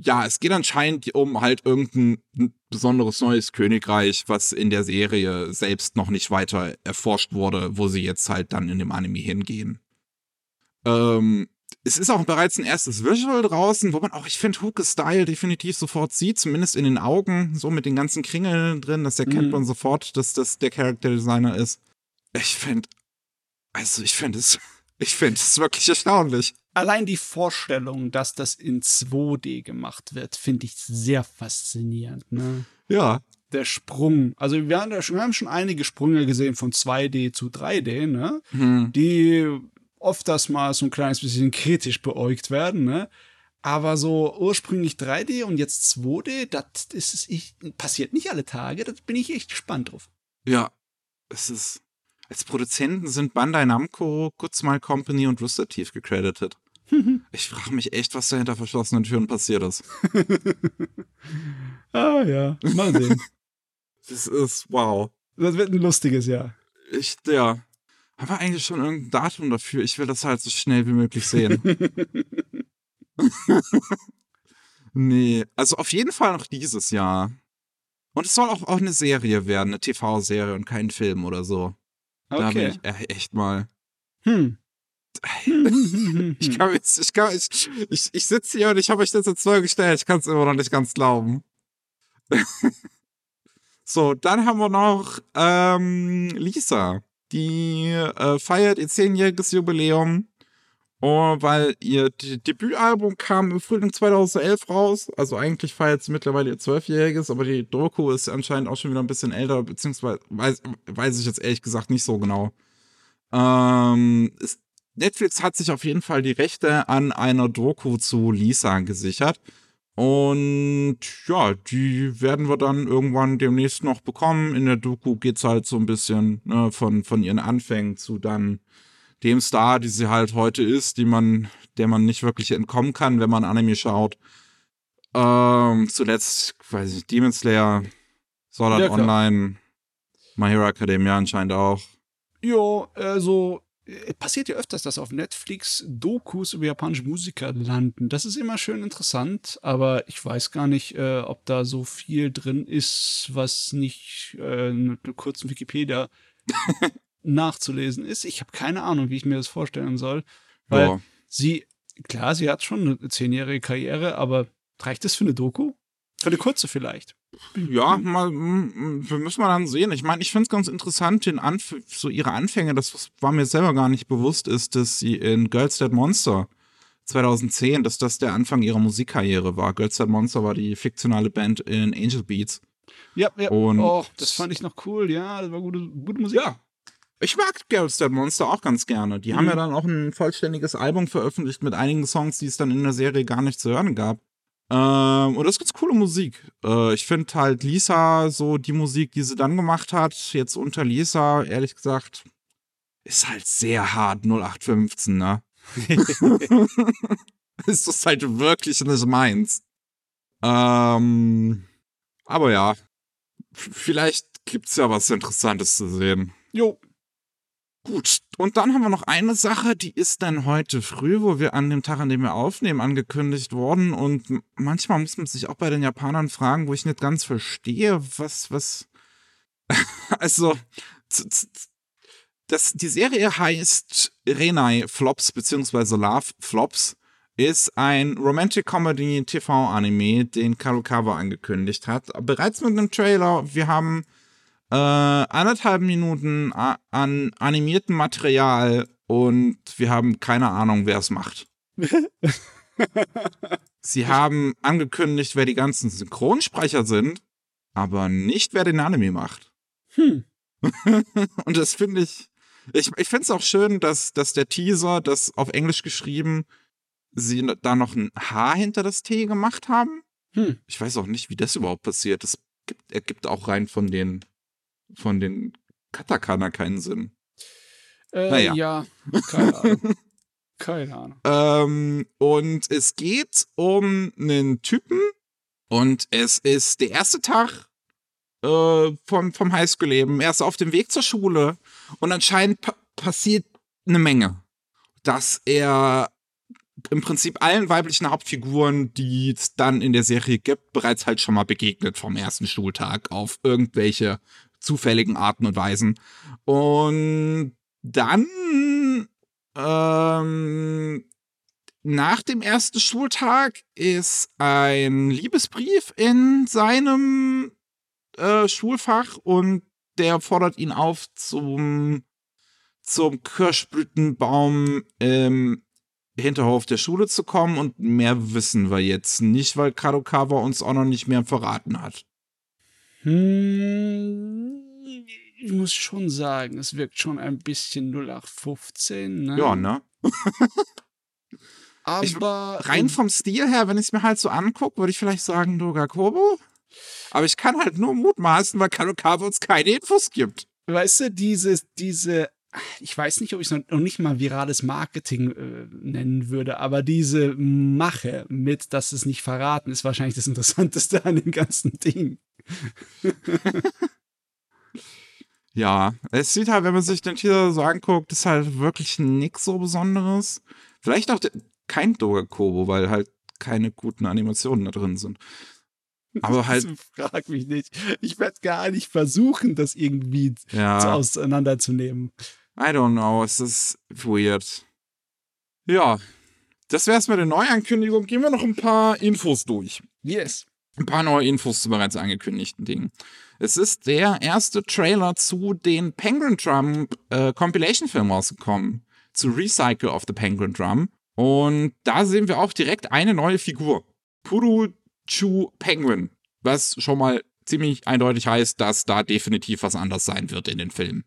ja, es geht anscheinend um halt irgendein besonderes neues Königreich, was in der Serie selbst noch nicht weiter erforscht wurde, wo sie jetzt halt dann in dem Anime hingehen. Ähm, es ist auch bereits ein erstes Visual draußen, wo man auch, ich finde, Hook Style definitiv sofort sieht, zumindest in den Augen, so mit den ganzen Kringeln drin, das erkennt Mhm. man sofort, dass das der Character Designer ist. Ich finde, also ich finde es, ich finde es wirklich erstaunlich. Allein die Vorstellung, dass das in 2D gemacht wird, finde ich sehr faszinierend. Ne? Ja. Der Sprung. Also wir haben, schon, wir haben schon einige Sprünge gesehen von 2D zu 3D, ne? Hm. die oft das mal so ein kleines bisschen kritisch beäugt werden, ne? Aber so ursprünglich 3D und jetzt 2D, das ist ich, passiert nicht alle Tage, da bin ich echt gespannt drauf. Ja. Es ist. Als Produzenten sind Bandai Namco, Good Smile Company und Rooster Teeth gecredited. Ich frage mich echt, was da hinter verschlossenen Türen passiert ist. ah ja, mal sehen. Das ist wow. das wird ein lustiges Jahr. Ich, ja. Haben wir eigentlich schon irgendein Datum dafür? Ich will das halt so schnell wie möglich sehen. nee, also auf jeden Fall noch dieses Jahr. Und es soll auch, auch eine Serie werden, eine TV-Serie und kein Film oder so. Da bin Okay. ich e- echt mal. Hm. Ich kann jetzt, ich kann, ich, ich, ich sitze hier und ich habe euch das jetzt vorgestellt. Ich kann es immer noch nicht ganz glauben. so, dann haben wir noch ähm, Lisa. Die äh, feiert ihr zehnjähriges Jubiläum. Oh, weil ihr D Debütalbum kam im Frühling 2011 raus. Also eigentlich feiert sie mittlerweile ihr zwölfjähriges, aber die Doku ist anscheinend auch schon wieder ein bisschen älter, beziehungsweise weiß, weiß ich jetzt ehrlich gesagt nicht so genau. Ähm, es, Netflix hat sich auf jeden Fall die Rechte an einer Doku zu Lisa gesichert. Und ja, die werden wir dann irgendwann demnächst noch bekommen. In der Doku geht's halt so ein bisschen ne, von, von ihren Anfängen zu dann dem Star, die sie halt heute ist, die man, der man nicht wirklich entkommen kann, wenn man Anime schaut. Ähm, zuletzt, weiß ich, Demon Slayer, Sword Art Ja. Online, My Hero Academia anscheinend auch. Ja, also äh, passiert ja öfters, dass auf Netflix Dokus über japanische Musiker landen. Das ist immer schön interessant, aber ich weiß gar nicht, äh, ob da so viel drin ist, was nicht äh, mit einer kurzen Wikipedia nachzulesen ist. Ich habe keine Ahnung, wie ich mir das vorstellen soll. Weil Ja. sie, klar, sie hat schon eine zehnjährige Karriere, aber reicht das für eine Doku? Für eine kurze vielleicht. Ja, mal, mm, wir müssen mal dann sehen. Ich meine, ich finde es ganz interessant, den Anf so ihre Anfänge, das war mir selber gar nicht bewusst, ist, dass sie in Girls Dead Monster 2010, dass das der Anfang ihrer Musikkarriere war. Girls Dead Monster war die fiktionale Band in Angel Beats. Ja, ja. Und- oh, das fand ich noch cool. Ja, das war gute, gute Musik. Ja. Ich mag Girls Dead Monster auch ganz gerne. Die haben ja dann auch ein vollständiges Album veröffentlicht mit einigen Songs, die es dann in der Serie gar nicht zu hören gab. Ähm, und das ist ganz coole Musik. Äh, ich finde halt Lisa, so die Musik, die sie dann gemacht hat, jetzt unter Lisa, ehrlich gesagt, ist halt sehr hart 0815, ne? ist das halt wirklich nicht meins. Ähm, aber ja, vielleicht gibt's ja was Interessantes zu sehen. Jo, Gut, und dann haben wir noch eine Sache, die ist dann heute früh, wo wir an dem Tag, an dem wir aufnehmen, angekündigt worden. Und manchmal muss man sich auch bei den Japanern fragen, wo ich nicht ganz verstehe, was, was. also, das, die Serie heißt Renai Flops beziehungsweise Love Flops, ist ein Romantic Comedy TV-Anime, den Karukawa angekündigt hat. Bereits mit einem Trailer. Wir haben äh, anderthalb Minuten an animiertem Material und wir haben keine Ahnung, wer es macht. Sie haben angekündigt, wer die ganzen Synchronsprecher sind, aber nicht, wer den Anime macht. Hm. Und das finde ich, ich, ich finde es auch schön, dass, dass der Teaser, das auf Englisch geschrieben, sie da noch ein H hinter das T gemacht haben. Hm. Ich weiß auch nicht, wie das überhaupt passiert. Das gibt, ergibt auch rein von den, von den Katakana keinen Sinn. Äh, Naja. Ja, keine Ahnung. keine Ahnung. Ähm, und es geht um einen Typen und es ist der erste Tag äh, vom, vom Highschool-Leben. Er ist auf dem Weg zur Schule und anscheinend pa passiert eine Menge. Dass er im Prinzip allen weiblichen Hauptfiguren, die es dann in der Serie gibt, bereits halt schon mal begegnet vom ersten Schultag auf irgendwelche zufälligen Arten und Weisen. Und dann ähm, nach dem ersten Schultag ist ein Liebesbrief in seinem äh, Schulfach und der fordert ihn auf zum, zum Kirschblütenbaum im Hinterhof der Schule zu kommen und mehr wissen wir jetzt nicht, weil Kadokawa uns auch noch nicht mehr verraten hat. Hm, ich muss schon sagen, es wirkt schon ein bisschen 0815, ne? Ja, ne? Aber Rein vom Stil her, wenn ich es mir halt so angucke, würde ich vielleicht sagen Dogakobo. Aber ich kann halt nur mutmaßen, weil Kadokawa uns keine Infos gibt. weißt du, diese, diese, ich weiß nicht, ob ich es noch nicht mal virales Marketing äh, nennen würde, aber diese Mache mit, dass es nicht verraten, ist wahrscheinlich das Interessanteste an dem ganzen Ding. Ja, es sieht halt, wenn man sich den Teaser so anguckt, ist halt wirklich nix so Besonderes. Vielleicht auch kein Dogakobo, weil halt keine guten Animationen da drin sind. Aber halt, Frag mich nicht. Ich werde gar nicht versuchen, das irgendwie ja, auseinanderzunehmen. I don't know, es ist weird. Ja, das wär's mit der Neuankündigung. Gehen wir noch ein paar Infos durch. Yes. ein paar neue Infos zu bereits angekündigten Dingen. Es ist der erste Trailer zu den Penguin Drum äh, Compilation Film rausgekommen. Zu Recycle of the Penguin Drum. Und da sehen wir auch direkt eine neue Figur. Puru Chu Penguin. Was schon mal ziemlich eindeutig heißt, dass da definitiv was anders sein wird in den Filmen.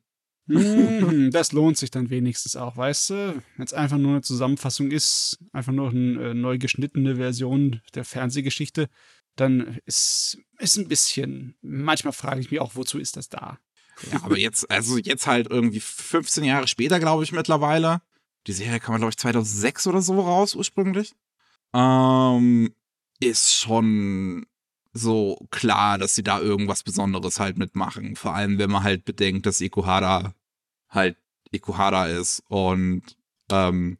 Mhm, das lohnt sich dann wenigstens auch, weißt du? Wenn es einfach nur eine Zusammenfassung ist, einfach nur eine äh, neu geschnittene Version der Fernsehgeschichte, dann ist ist ein bisschen. Manchmal frage ich mich auch, wozu ist das da? Ja, aber jetzt, also jetzt halt irgendwie 15 Jahre später, glaube ich, mittlerweile. Die Serie kam, glaube ich, 2006 oder so raus ursprünglich. Ähm, ist schon so klar, dass sie da irgendwas Besonderes halt mitmachen. Vor allem, wenn man halt bedenkt, dass Ikuhara halt Ikuhara ist und ähm,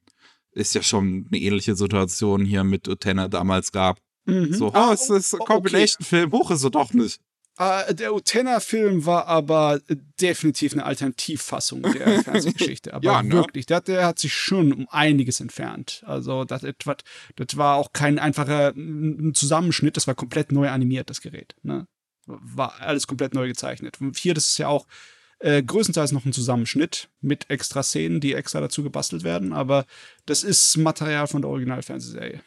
ist ja schon eine ähnliche Situation hier mit Utena damals gab. Mhm. So, oh, es ist ein okay. Compilation-Film, hoch ist er doch nicht. Äh, der Utena-Film war aber äh, definitiv eine Alternativfassung der Fernsehgeschichte. Aber Ja, ne? wirklich, der, der hat sich schon um einiges entfernt. Also, das, etwa- das war auch kein einfacher mm, Zusammenschnitt, das war komplett neu animiert, das Gerät. Ne? War alles komplett neu gezeichnet. Und hier, das ist ja auch äh, größtenteils noch ein Zusammenschnitt mit extra Szenen, die extra dazu gebastelt werden. Aber das ist Material von der Originalfernsehserie.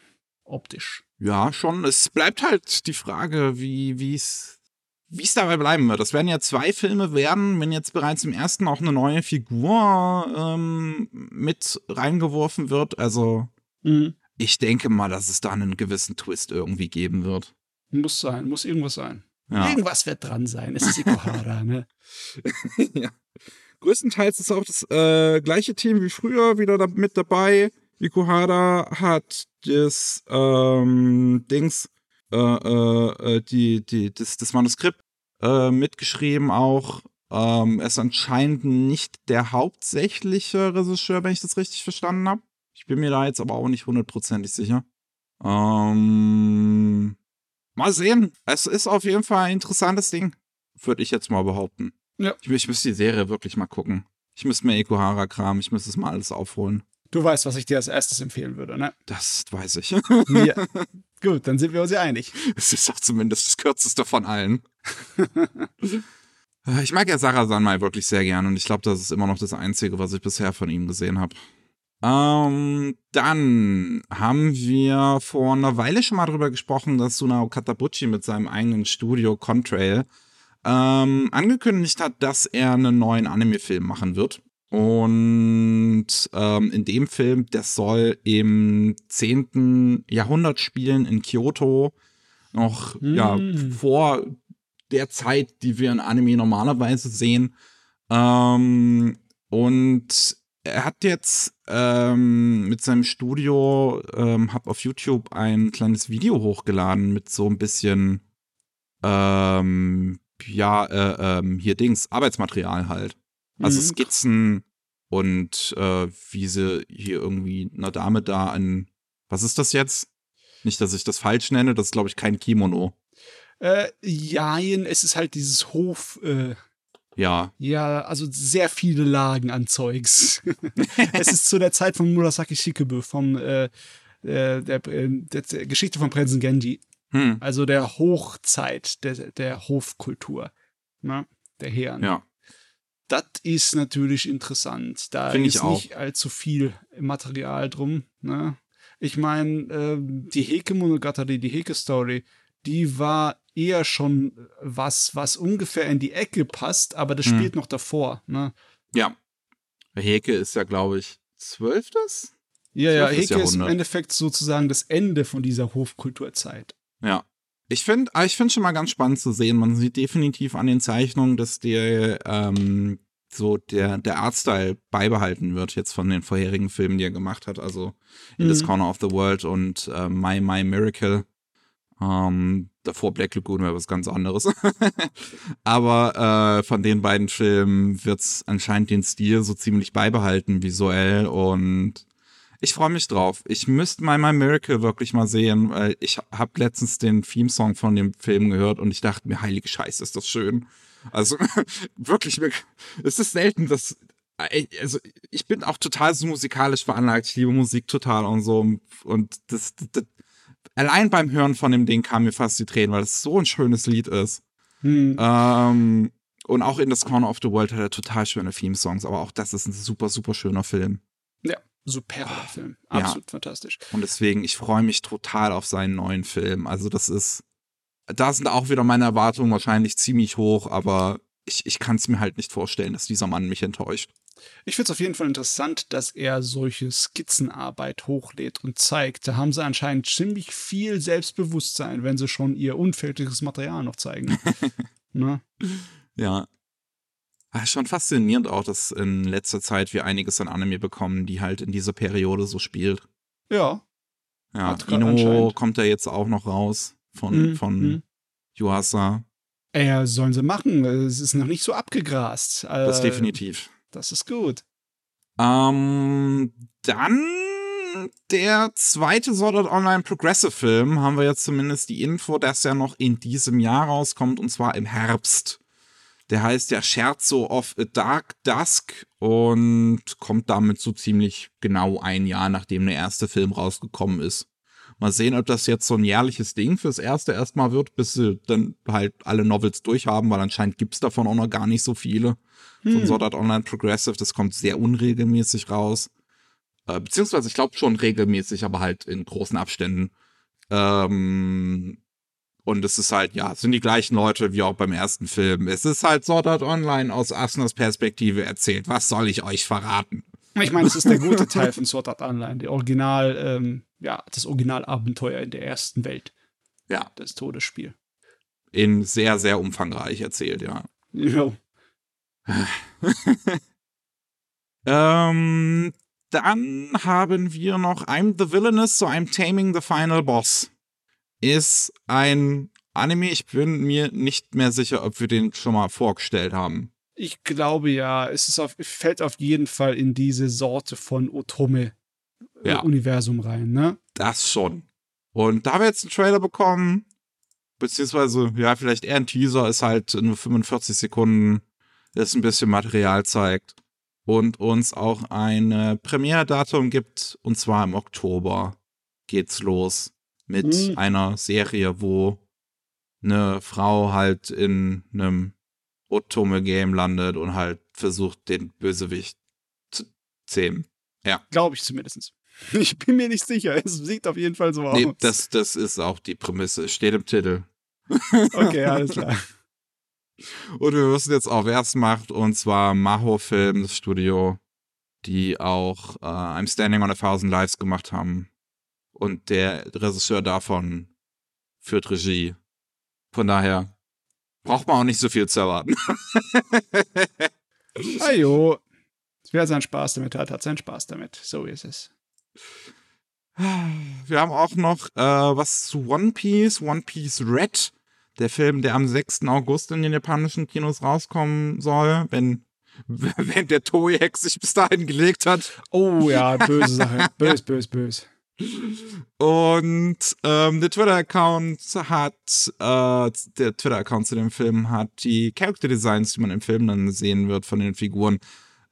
Optisch. Ja, schon. Es bleibt halt die Frage, wie es wie es dabei bleiben wird. Das werden ja zwei Filme werden, wenn jetzt bereits im ersten auch eine neue Figur ähm, mit reingeworfen wird. Also Mhm. ich denke mal, dass es da einen gewissen Twist irgendwie geben wird. Muss sein, muss irgendwas sein. Ja. Irgendwas wird dran sein. Es ist Ikuhara, ne? ja. Größtenteils ist auch das äh, gleiche Team wie früher wieder da mit dabei. Ikuhara hat das ähm, Dings, äh, äh, äh, die, die, das, das Manuskript äh, mitgeschrieben auch. Ähm, ist anscheinend nicht der hauptsächliche Regisseur, wenn ich das richtig verstanden habe. Ich bin mir da jetzt aber auch nicht hundertprozentig sicher. Ähm, mal sehen. Es ist auf jeden Fall ein interessantes Ding, würde ich jetzt mal behaupten. Ja. Ich, ich müsste die Serie wirklich mal gucken. Ich müsste mir Ekuhara kramen, ich müsste es mal alles aufholen. Du weißt, was ich dir als erstes empfehlen würde, ne? Das weiß ich. Ja. Gut, dann sind wir uns ja einig. Es ist auch zumindest das kürzeste von allen. Äh, ich mag ja Sarah Sanmai wirklich sehr gern und ich glaube, das ist immer noch das Einzige, was ich bisher von ihm gesehen habe. Ähm, dann haben wir vor einer Weile schon mal drüber gesprochen, dass Sunao Katabuchi mit seinem eigenen Studio Contrail ähm, angekündigt hat, dass er einen neuen Anime-Film machen wird. Und ähm, in dem Film, das soll im 10. Jahrhundert spielen in Kyoto, noch mm. ja, vor der Zeit, die wir in Anime normalerweise sehen. Ähm, und er hat jetzt ähm, mit seinem Studio, ähm, hab auf YouTube ein kleines Video hochgeladen mit so ein bisschen, ähm, ja, äh, ähm, hier Dings, Arbeitsmaterial halt. Also mhm. Skizzen und äh, wie sie hier irgendwie einer Dame da an, was ist das jetzt? Nicht, dass ich das falsch nenne, das ist, glaube ich, kein Kimono. Äh, jein, es ist halt dieses Hof, äh, ja. Ja, also sehr viele Lagen an Zeugs. es ist zu der Zeit von Murasaki Shikebe, vom äh, äh der, äh, der, der, Geschichte von Prinzen Genji. Hm. Also der Hochzeit der, der Hofkultur. Ne? Der Herren. Ja. Das ist natürlich interessant. Da Find ist nicht allzu viel Material drum. Ne? Ich meine, äh, die Heke Monogatari, die Heke Story, die war eher schon was, was ungefähr in die Ecke passt, aber das hm. spielt noch davor. Ne? Ja. Heke ist ja, glaube ich, zwölftes? Ja, ja, Heke Jahrhundert. ist im Endeffekt sozusagen das Ende von dieser Hofkulturzeit. Ja. Ich finde ah, ich find schon mal ganz spannend zu sehen. Man sieht definitiv an den Zeichnungen, dass der ähm, so der, der Artstyle beibehalten wird, jetzt von den vorherigen Filmen, die er gemacht hat. Also In mhm. This Corner of the World und äh, My My Miracle. Ähm, davor Black Lagoon wäre was ganz anderes. Aber äh, von den beiden Filmen wird es anscheinend den Stil so ziemlich beibehalten, visuell. Und ich freue mich drauf. Ich müsste mal My Miracle wirklich mal sehen, weil ich habe letztens den Theme-Song von dem Film gehört und ich dachte mir, heilige Scheiße, ist das schön. Also wirklich, es ist selten, dass also ich bin auch total so musikalisch veranlagt. Ich liebe Musik total und so. Und das, das, allein beim Hören von dem Ding kamen mir fast die Tränen, weil es so ein schönes Lied ist. Hm. Ähm, und auch in das Corner of the World hat er total schöne Theme-Songs, aber auch das ist ein super, super schöner Film. Ja, superber Film. Absolut ja. fantastisch. Und deswegen, ich freue mich total auf seinen neuen Film. Also, das ist, da sind auch wieder meine Erwartungen wahrscheinlich ziemlich hoch, aber ich, ich kann es mir halt nicht vorstellen, dass dieser Mann mich enttäuscht. Ich finde es auf jeden Fall interessant, dass er solche Skizzenarbeit hochlädt und zeigt. Da haben sie anscheinend ziemlich viel Selbstbewusstsein, wenn sie schon ihr unfertiges Material noch zeigen. ne? Ja. Ach, schon faszinierend auch, dass in letzter Zeit wir einiges an Anime bekommen, die halt in dieser Periode so spielt. Ja. Ja, Ino kommt ja jetzt auch noch raus von, mm, von mm. Yuasa. Ja, sollen sie machen. Es ist noch nicht so abgegrast. Das äh, definitiv. Das ist gut. Ähm, dann der zweite Sword Art Online Progressive Film haben wir jetzt zumindest die Info, dass er noch in diesem Jahr rauskommt und zwar im Herbst. Der heißt ja Scherzo of a Dark Dusk und kommt damit so ziemlich genau ein Jahr, nachdem der erste Film rausgekommen ist. Mal sehen, ob das jetzt so ein jährliches Ding fürs erste erstmal wird, bis sie dann halt alle Novels durchhaben, weil anscheinend gibt es davon auch noch gar nicht so viele hm. von Sword Art Online Progressive. Das kommt sehr unregelmäßig raus. Äh, beziehungsweise ich glaube schon regelmäßig, aber halt in großen Abständen. Ähm, und es ist halt, ja, es sind die gleichen Leute wie auch beim ersten Film. Es ist halt Sword Art Online aus Asnas Perspektive erzählt. Was soll ich euch verraten? Ich meine, es ist der gute Teil von Sword Art Online. Die Original, ähm, ja, das Originalabenteuer in der ersten Welt. Ja. Das Todesspiel. In sehr, sehr umfangreich erzählt, ja. Ja. ähm, dann haben wir noch I'm the Villainous, so I'm Taming the Final Boss. Ist ein Anime, ich bin mir nicht mehr sicher, ob wir den schon mal vorgestellt haben. Ich glaube ja, es ist auf, fällt auf jeden Fall in diese Sorte von Otome-Universum ja. rein, ne? Das schon. Und da haben wir jetzt einen Trailer bekommen, beziehungsweise, ja, vielleicht eher ein Teaser, ist halt nur 45 Sekunden das ein bisschen Material zeigt und uns auch ein Premiere-Datum gibt, und zwar im Oktober geht's los mit mhm. einer Serie, wo eine Frau halt in einem Otome-Game landet und halt versucht, den Bösewicht zu zähmen. Ja. Glaube ich zumindest. Ich bin mir nicht sicher. Es sieht auf jeden Fall so aus. Nee, das, das ist auch die Prämisse. Steht im Titel. okay, alles klar. Und wir wissen jetzt auch, wer es macht. Und zwar Maho Film, das Studio, die auch äh, I'm Standing on a Thousand Lives gemacht haben. Und der Regisseur davon führt Regie. Von daher braucht man auch nicht so viel zu erwarten. Ajo. Wer seinen Spaß damit hat, hat seinen Spaß damit. So ist es. Wir haben auch noch äh, was zu One Piece, One Piece Red, der Film, der am 6. August in den japanischen Kinos rauskommen soll, wenn, wenn der Toei-Hex sich bis dahin gelegt hat. Oh ja, böse Sache. bös, bös, bös. Und ähm, der Twitter-Account hat, äh, der Twitter-Account zu dem Film hat die Character-Designs, die man im Film dann sehen wird von den Figuren,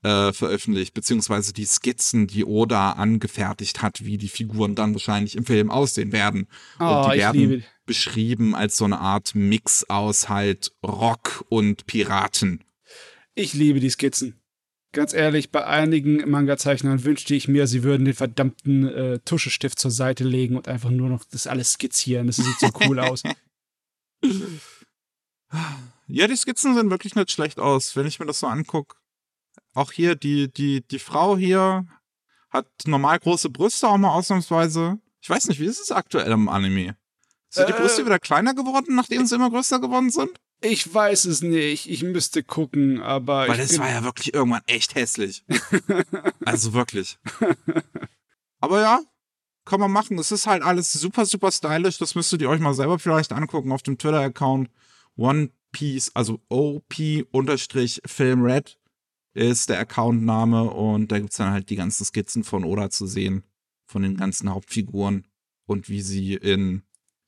äh, veröffentlicht, beziehungsweise die Skizzen, die Oda angefertigt hat, wie die Figuren dann wahrscheinlich im Film aussehen werden. Oh, und die ich werden liebe. Beschrieben als so eine Art Mix aus halt Rock und Piraten. Ich liebe die Skizzen. Ganz ehrlich, bei einigen Manga-Zeichnern wünschte ich mir, sie würden den verdammten äh, Tuschestift zur Seite legen und einfach nur noch das alles skizzieren. Das sieht so cool aus. Ja, die Skizzen sehen wirklich nicht schlecht aus, wenn ich mir das so angucke. Auch hier, die, die, die Frau hier hat normal große Brüste auch mal ausnahmsweise. Ich weiß nicht, wie ist es aktuell im Anime? Sind die Äh. Brüste wieder kleiner geworden, nachdem sie immer größer geworden sind? Ich weiß es nicht. Ich müsste gucken, aber Weil das war ja wirklich irgendwann echt hässlich. also wirklich. Aber ja, kann man machen. Es ist halt alles super, super stylisch. Das müsstet ihr euch mal selber vielleicht angucken auf dem Twitter-Account. One Piece, also OP-Film Red ist der Accountname und da gibt's dann halt die ganzen Skizzen von Oda zu sehen. Von den ganzen Hauptfiguren und wie sie in,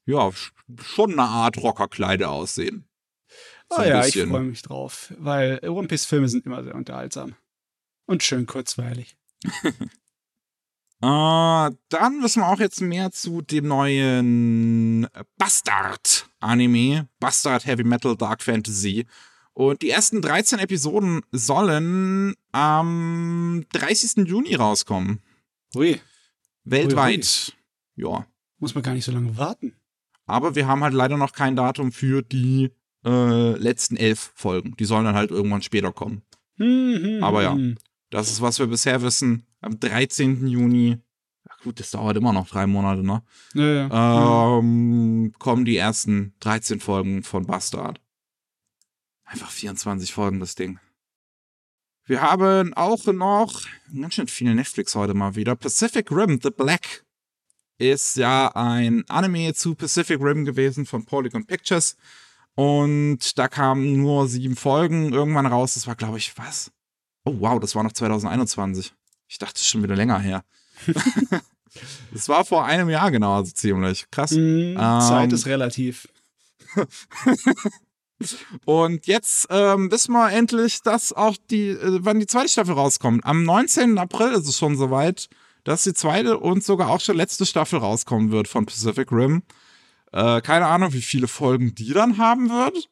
ja, sch- schon eine Art Rockerkleide aussehen. So Ah ja, ich freue mich drauf, weil One Piece Filme sind immer sehr unterhaltsam. Und schön kurzweilig. Äh, dann wissen wir auch jetzt mehr zu dem neuen Bastard-Anime. Bastard Heavy Metal Dark Fantasy. Und die ersten 13 Episoden sollen am 30. Juni rauskommen. Ui, Weltweit. Ja. muss man gar nicht so lange warten. Aber wir haben halt leider noch kein Datum für die äh, letzten elf Folgen. Die sollen dann halt irgendwann später kommen. Hm, hm, Aber ja. hm. Das ist, was wir bisher wissen. Am 13. Juni. Ja, gut, das dauert immer noch drei Monate, ne? Ja, ja. ähm, kommen die ersten 13 Folgen von Bastard. Einfach 24 Folgen, das Ding. Wir haben auch noch ganz schön viel Netflix heute mal wieder. Pacific Rim The Black ist ja ein Anime zu Pacific Rim gewesen von Polygon Pictures. Und da kamen nur sieben Folgen irgendwann raus. Das war, glaube ich, was? Oh, wow, das war noch 2021. Ich dachte, das ist schon wieder länger her. das war vor einem Jahr genau, also ziemlich. Krass. Hm, Zeit Ähm, ist relativ. Und jetzt ähm, wissen wir endlich, dass auch die, äh, wann die zweite Staffel rauskommt. Am 19. April ist es schon soweit, dass die zweite und sogar auch schon letzte Staffel rauskommen wird von Pacific Rim. Äh, keine Ahnung, wie viele Folgen die dann haben wird.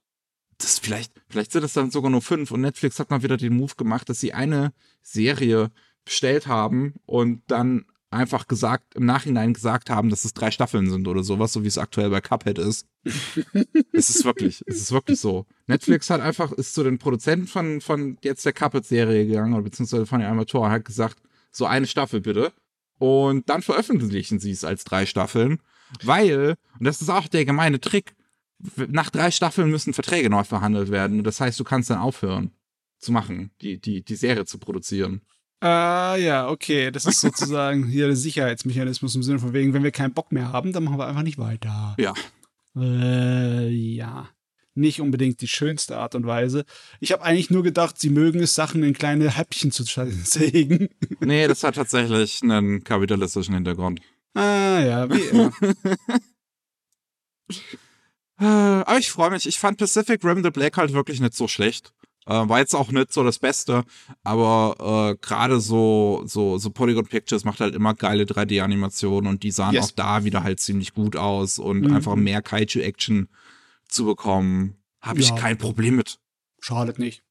Das vielleicht, vielleicht sind es dann sogar nur fünf und Netflix hat mal wieder den Move gemacht, dass sie eine Serie bestellt haben und dann einfach gesagt, im Nachhinein gesagt haben, dass es drei Staffeln sind oder sowas, so wie es aktuell bei Cuphead ist. es ist wirklich, es ist wirklich so. Netflix hat einfach, ist zu den Produzenten von, von jetzt der Cuphead-Serie gegangen, oder beziehungsweise von den Armaturen, hat gesagt, so eine Staffel bitte. Und dann veröffentlichen sie es als drei Staffeln, weil, und das ist auch der gemeine Trick, nach drei Staffeln müssen Verträge neu verhandelt werden. Das heißt, du kannst dann aufhören zu machen, die, die, die Serie zu produzieren. Ah, ja, okay. Das ist sozusagen hier der Sicherheitsmechanismus im Sinne von wegen, wenn wir keinen Bock mehr haben, dann machen wir einfach nicht weiter. Ja. Äh, ja. Nicht unbedingt die schönste Art und Weise. Ich habe eigentlich nur gedacht, sie mögen es, Sachen in kleine Häppchen zu zerlegen. Nee, das hat tatsächlich einen kapitalistischen Hintergrund. Ah, ja, wie immer. Äh, Aber ich freue mich. Ich fand Pacific Rim The Black halt wirklich nicht so schlecht. Äh, war jetzt auch nicht so das Beste, aber äh, gerade so, so, so Polygon Pictures macht halt immer geile 3D-Animationen und die sahen Yes. auch da wieder halt ziemlich gut aus und Mhm. einfach mehr Kaiju-Action zu bekommen, habe ich Ja. kein Problem mit. Schadet nicht.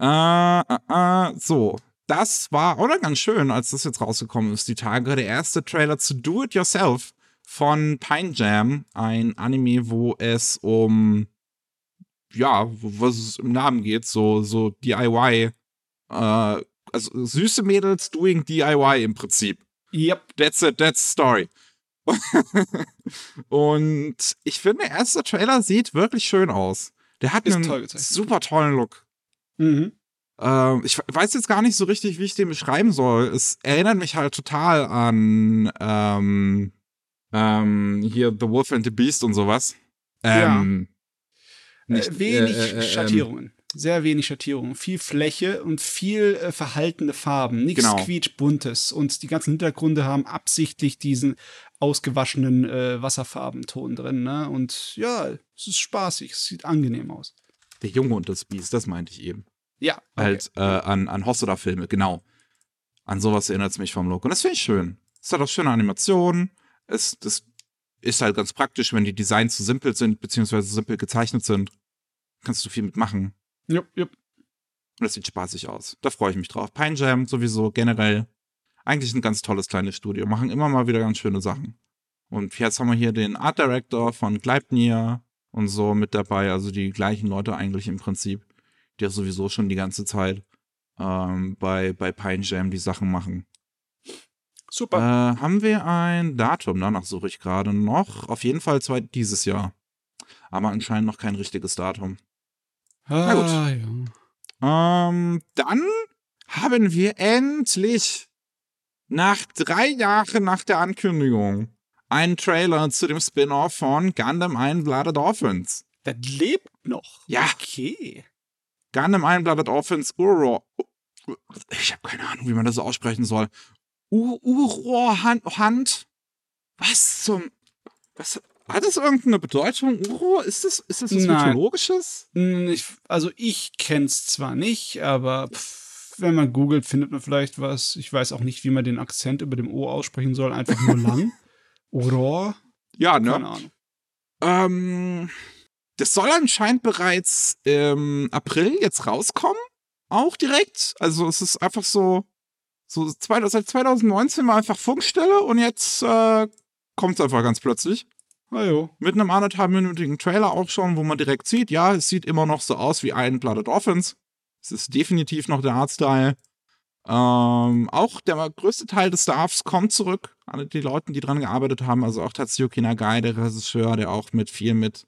Äh, äh, so. das war oder ganz schön, als das jetzt rausgekommen ist, die Tage, der erste Trailer zu Do It Yourself von Pine Jam, ein Anime, wo es um ja, was es im Namen geht, so so DIY, äh, also süße Mädels doing DIY im Prinzip. Yep. That's it, that's the story. und ich finde, der erste Trailer sieht wirklich schön aus. Der hat Ist einen toll super tollen Look. Mhm. Ähm, ich weiß jetzt gar nicht so richtig, wie ich den beschreiben soll. Es erinnert mich halt total an ähm, ähm, hier The Wolf and the Beast und sowas. Ähm, nicht, äh, wenig äh, äh, ähm, Schattierungen. Sehr wenig Schattierungen. Viel Fläche und viel äh, verhaltene Farben. Nichts Genau. quietschbuntes. Und die ganzen Hintergründe haben absichtlich diesen ausgewaschenen äh, Wasserfarbenton drin. Ne? Und ja, es ist spaßig. Es sieht angenehm aus. Der Junge und das Biest, das meinte ich eben. Ja. okay. Halt äh, an, an Hosoda-Filme, genau. An sowas erinnert es mich vom Look. Und das finde ich schön. Es hat auch schöne Animationen. Es das ist halt ganz praktisch, wenn die Designs zu simpel sind, beziehungsweise simpel gezeichnet sind. Kannst du viel mitmachen. Jupp, jupp. Und das sieht spaßig aus. Da freue ich mich drauf. Pine Jam sowieso generell. Eigentlich ein ganz tolles kleines Studio. Machen immer mal wieder ganz schöne Sachen. Und jetzt haben wir hier den Art Director von Gleipnir und so mit dabei. Also die gleichen Leute eigentlich im Prinzip, die ja sowieso schon die ganze Zeit ähm, bei, bei Pine Jam die Sachen machen. Super. Äh, haben wir ein Datum? Danach suche ich gerade noch. Auf jeden Fall zwei dieses Jahr. Aber anscheinend noch kein richtiges Datum. na gut. Ah, ja. Ähm, dann haben wir endlich nach drei Jahren nach der Ankündigung einen Trailer zu dem Spin-off von Gundam Blooded Orphans. Das lebt noch. Ja. Okay. Gundam Blooded Orphans Uro. Ich habe keine Ahnung, wie man das so aussprechen soll. Uro Hand, Hand. Was zum. Was. Hat das irgendeine Bedeutung? Uro? Ist das, ist das was. Mythologisches? Hm, Ich, also ich kenn's zwar nicht, aber pff, wenn man googelt, findet man vielleicht was. Ich weiß auch nicht, wie man den Akzent über dem O aussprechen soll. Einfach nur lang. Oder? Ja, ne? Keine Ahnung. Ähm, das soll anscheinend bereits im April jetzt rauskommen. Auch direkt. Also es ist einfach so, so zwei, seit 2019 war einfach Funkstelle und jetzt äh, kommt es einfach ganz plötzlich. Ah jo. Mit einem anderthalbminütigen Trailer auch schon, wo man direkt sieht, ja, es sieht immer noch so aus wie Iron Blooded Orphans. Es ist definitiv noch der Artstyle. Ähm, auch der größte Teil des Staffs kommt zurück. Alle die Leute, die dran gearbeitet haben, also auch Tatsuki Nagai, der Regisseur, der auch mit viel mit,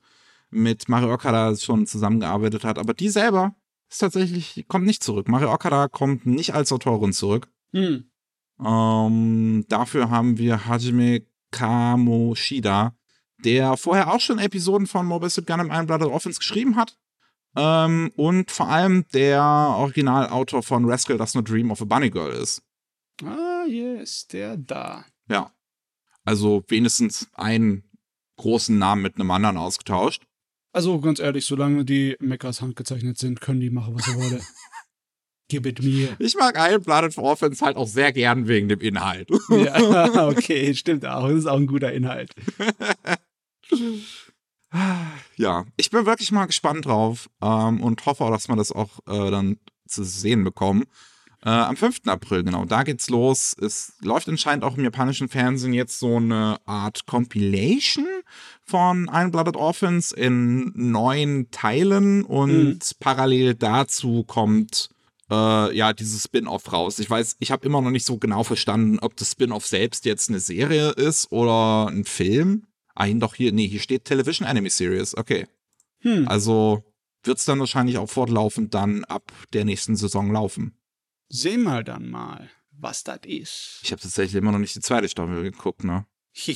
mit Mario Okada schon zusammengearbeitet hat. Aber die selber ist tatsächlich, kommt nicht zurück. Mario Okada kommt nicht als Autorin zurück. Hm. Ähm, dafür haben wir Hajime Kamoshida, der vorher auch schon Episoden von Mobile Suit Gundam Blooded Orphans geschrieben hat. Ähm, und vor allem der Originalautor von Rascal Does Not Dream of a Bunny Girl ist. Ah, yes, der da. Ja. Also wenigstens einen großen Namen mit einem anderen ausgetauscht. Also ganz ehrlich, solange die Mechas handgezeichnet sind, können die machen, was sie wollen. Gib it mir. Ich mag Iron Blooded Orphans halt auch sehr gern wegen dem Inhalt. Ja, okay, stimmt auch. Das ist auch ein guter Inhalt. ja, ich bin wirklich mal gespannt drauf ähm, und hoffe auch, dass wir das auch äh, dann zu sehen bekommen. Äh, am 5. April, genau, da geht's los. Es läuft anscheinend auch im japanischen Fernsehen jetzt so eine Art Compilation von Iron Blooded Orphans in neun Teilen und Mhm. parallel dazu kommt äh, ja dieses Spin-off raus. Ich weiß, ich habe immer noch nicht so genau verstanden, ob das Spin-off selbst jetzt eine Serie ist oder ein Film. Ah, doch hier, nee, hier steht Television Anime Series. Okay. Hm. Also wird's dann wahrscheinlich auch fortlaufend dann ab der nächsten Saison laufen. Sehen mal dann mal, was das ist. Ich habe tatsächlich immer noch nicht die zweite Staffel geguckt, ne?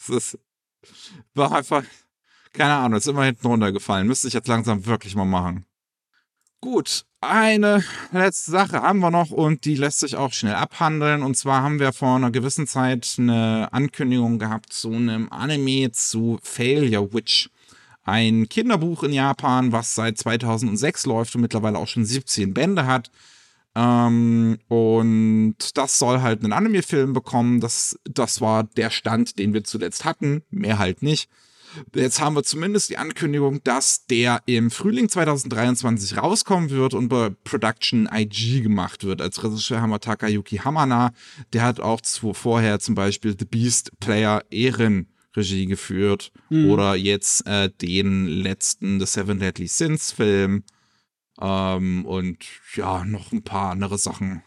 Es ist, war einfach, keine Ahnung, ist immer hinten runtergefallen. Müsste ich jetzt langsam wirklich mal machen. Gut, eine letzte Sache haben wir noch und die lässt sich auch schnell abhandeln. Und zwar haben wir vor einer gewissen Zeit eine Ankündigung gehabt zu einem Anime zu Failure Witch. Ein Kinderbuch in Japan, was seit 2006 läuft und mittlerweile auch schon 17 Bände hat. Ähm, und das soll halt einen Anime-Film bekommen. Das, das war der Stand, den wir zuletzt hatten. Mehr halt nicht. Jetzt haben wir zumindest die Ankündigung, dass der im Frühling 2023 rauskommen wird und bei Production IG gemacht wird. Als Regisseur haben wir Takayuki Hamana. Der hat auch vorher zum Beispiel The Beast Player Ehren Regie geführt. Mhm. Oder jetzt äh, den letzten The Seven Deadly Sins Film. Ähm, und ja, noch ein paar andere Sachen.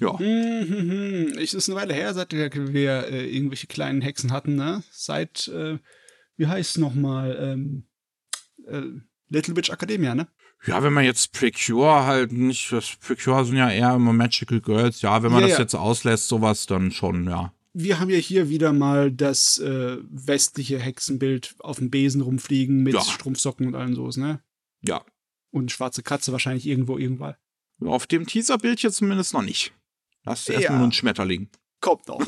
Ja. Mhm, es ist eine Weile her, seit wir äh, irgendwelche kleinen Hexen hatten, ne? Seit äh, wie heißt es nochmal? Ähm, äh, Little Witch Academia, ne? Ja, wenn man jetzt Precure halt nicht, das Precure sind ja eher immer Magical Girls, ja, wenn man ja, das ja. jetzt auslässt, sowas, dann schon, ja. Wir haben ja hier wieder mal das äh, westliche Hexenbild auf dem Besen rumfliegen mit ja. Strumpfsocken und allem sowas, ne? Ja. Und schwarze Katze wahrscheinlich irgendwo, irgendwann. Auf dem Teaserbild hier zumindest noch nicht. Das ist erstmal nur ein Schmetterling. Kommt noch.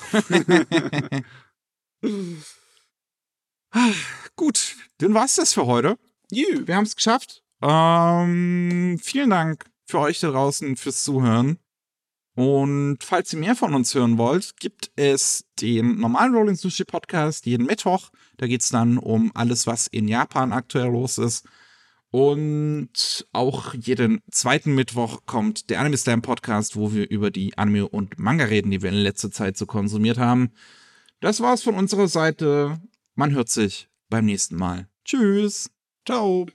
Gut, dann war es das für heute. You. Wir haben es geschafft. Ähm, vielen Dank für euch da draußen fürs Zuhören. Und falls ihr mehr von uns hören wollt, gibt es den normalen Rolling Sushi Podcast jeden Mittwoch. Da geht es dann um alles, was in Japan aktuell los ist. Und auch jeden zweiten Mittwoch kommt der Anime Slam Podcast, wo wir über die Anime und Manga reden, die wir in letzter Zeit so konsumiert haben. Das war's von unserer Seite. Man hört sich beim nächsten Mal. Tschüss. Ciao.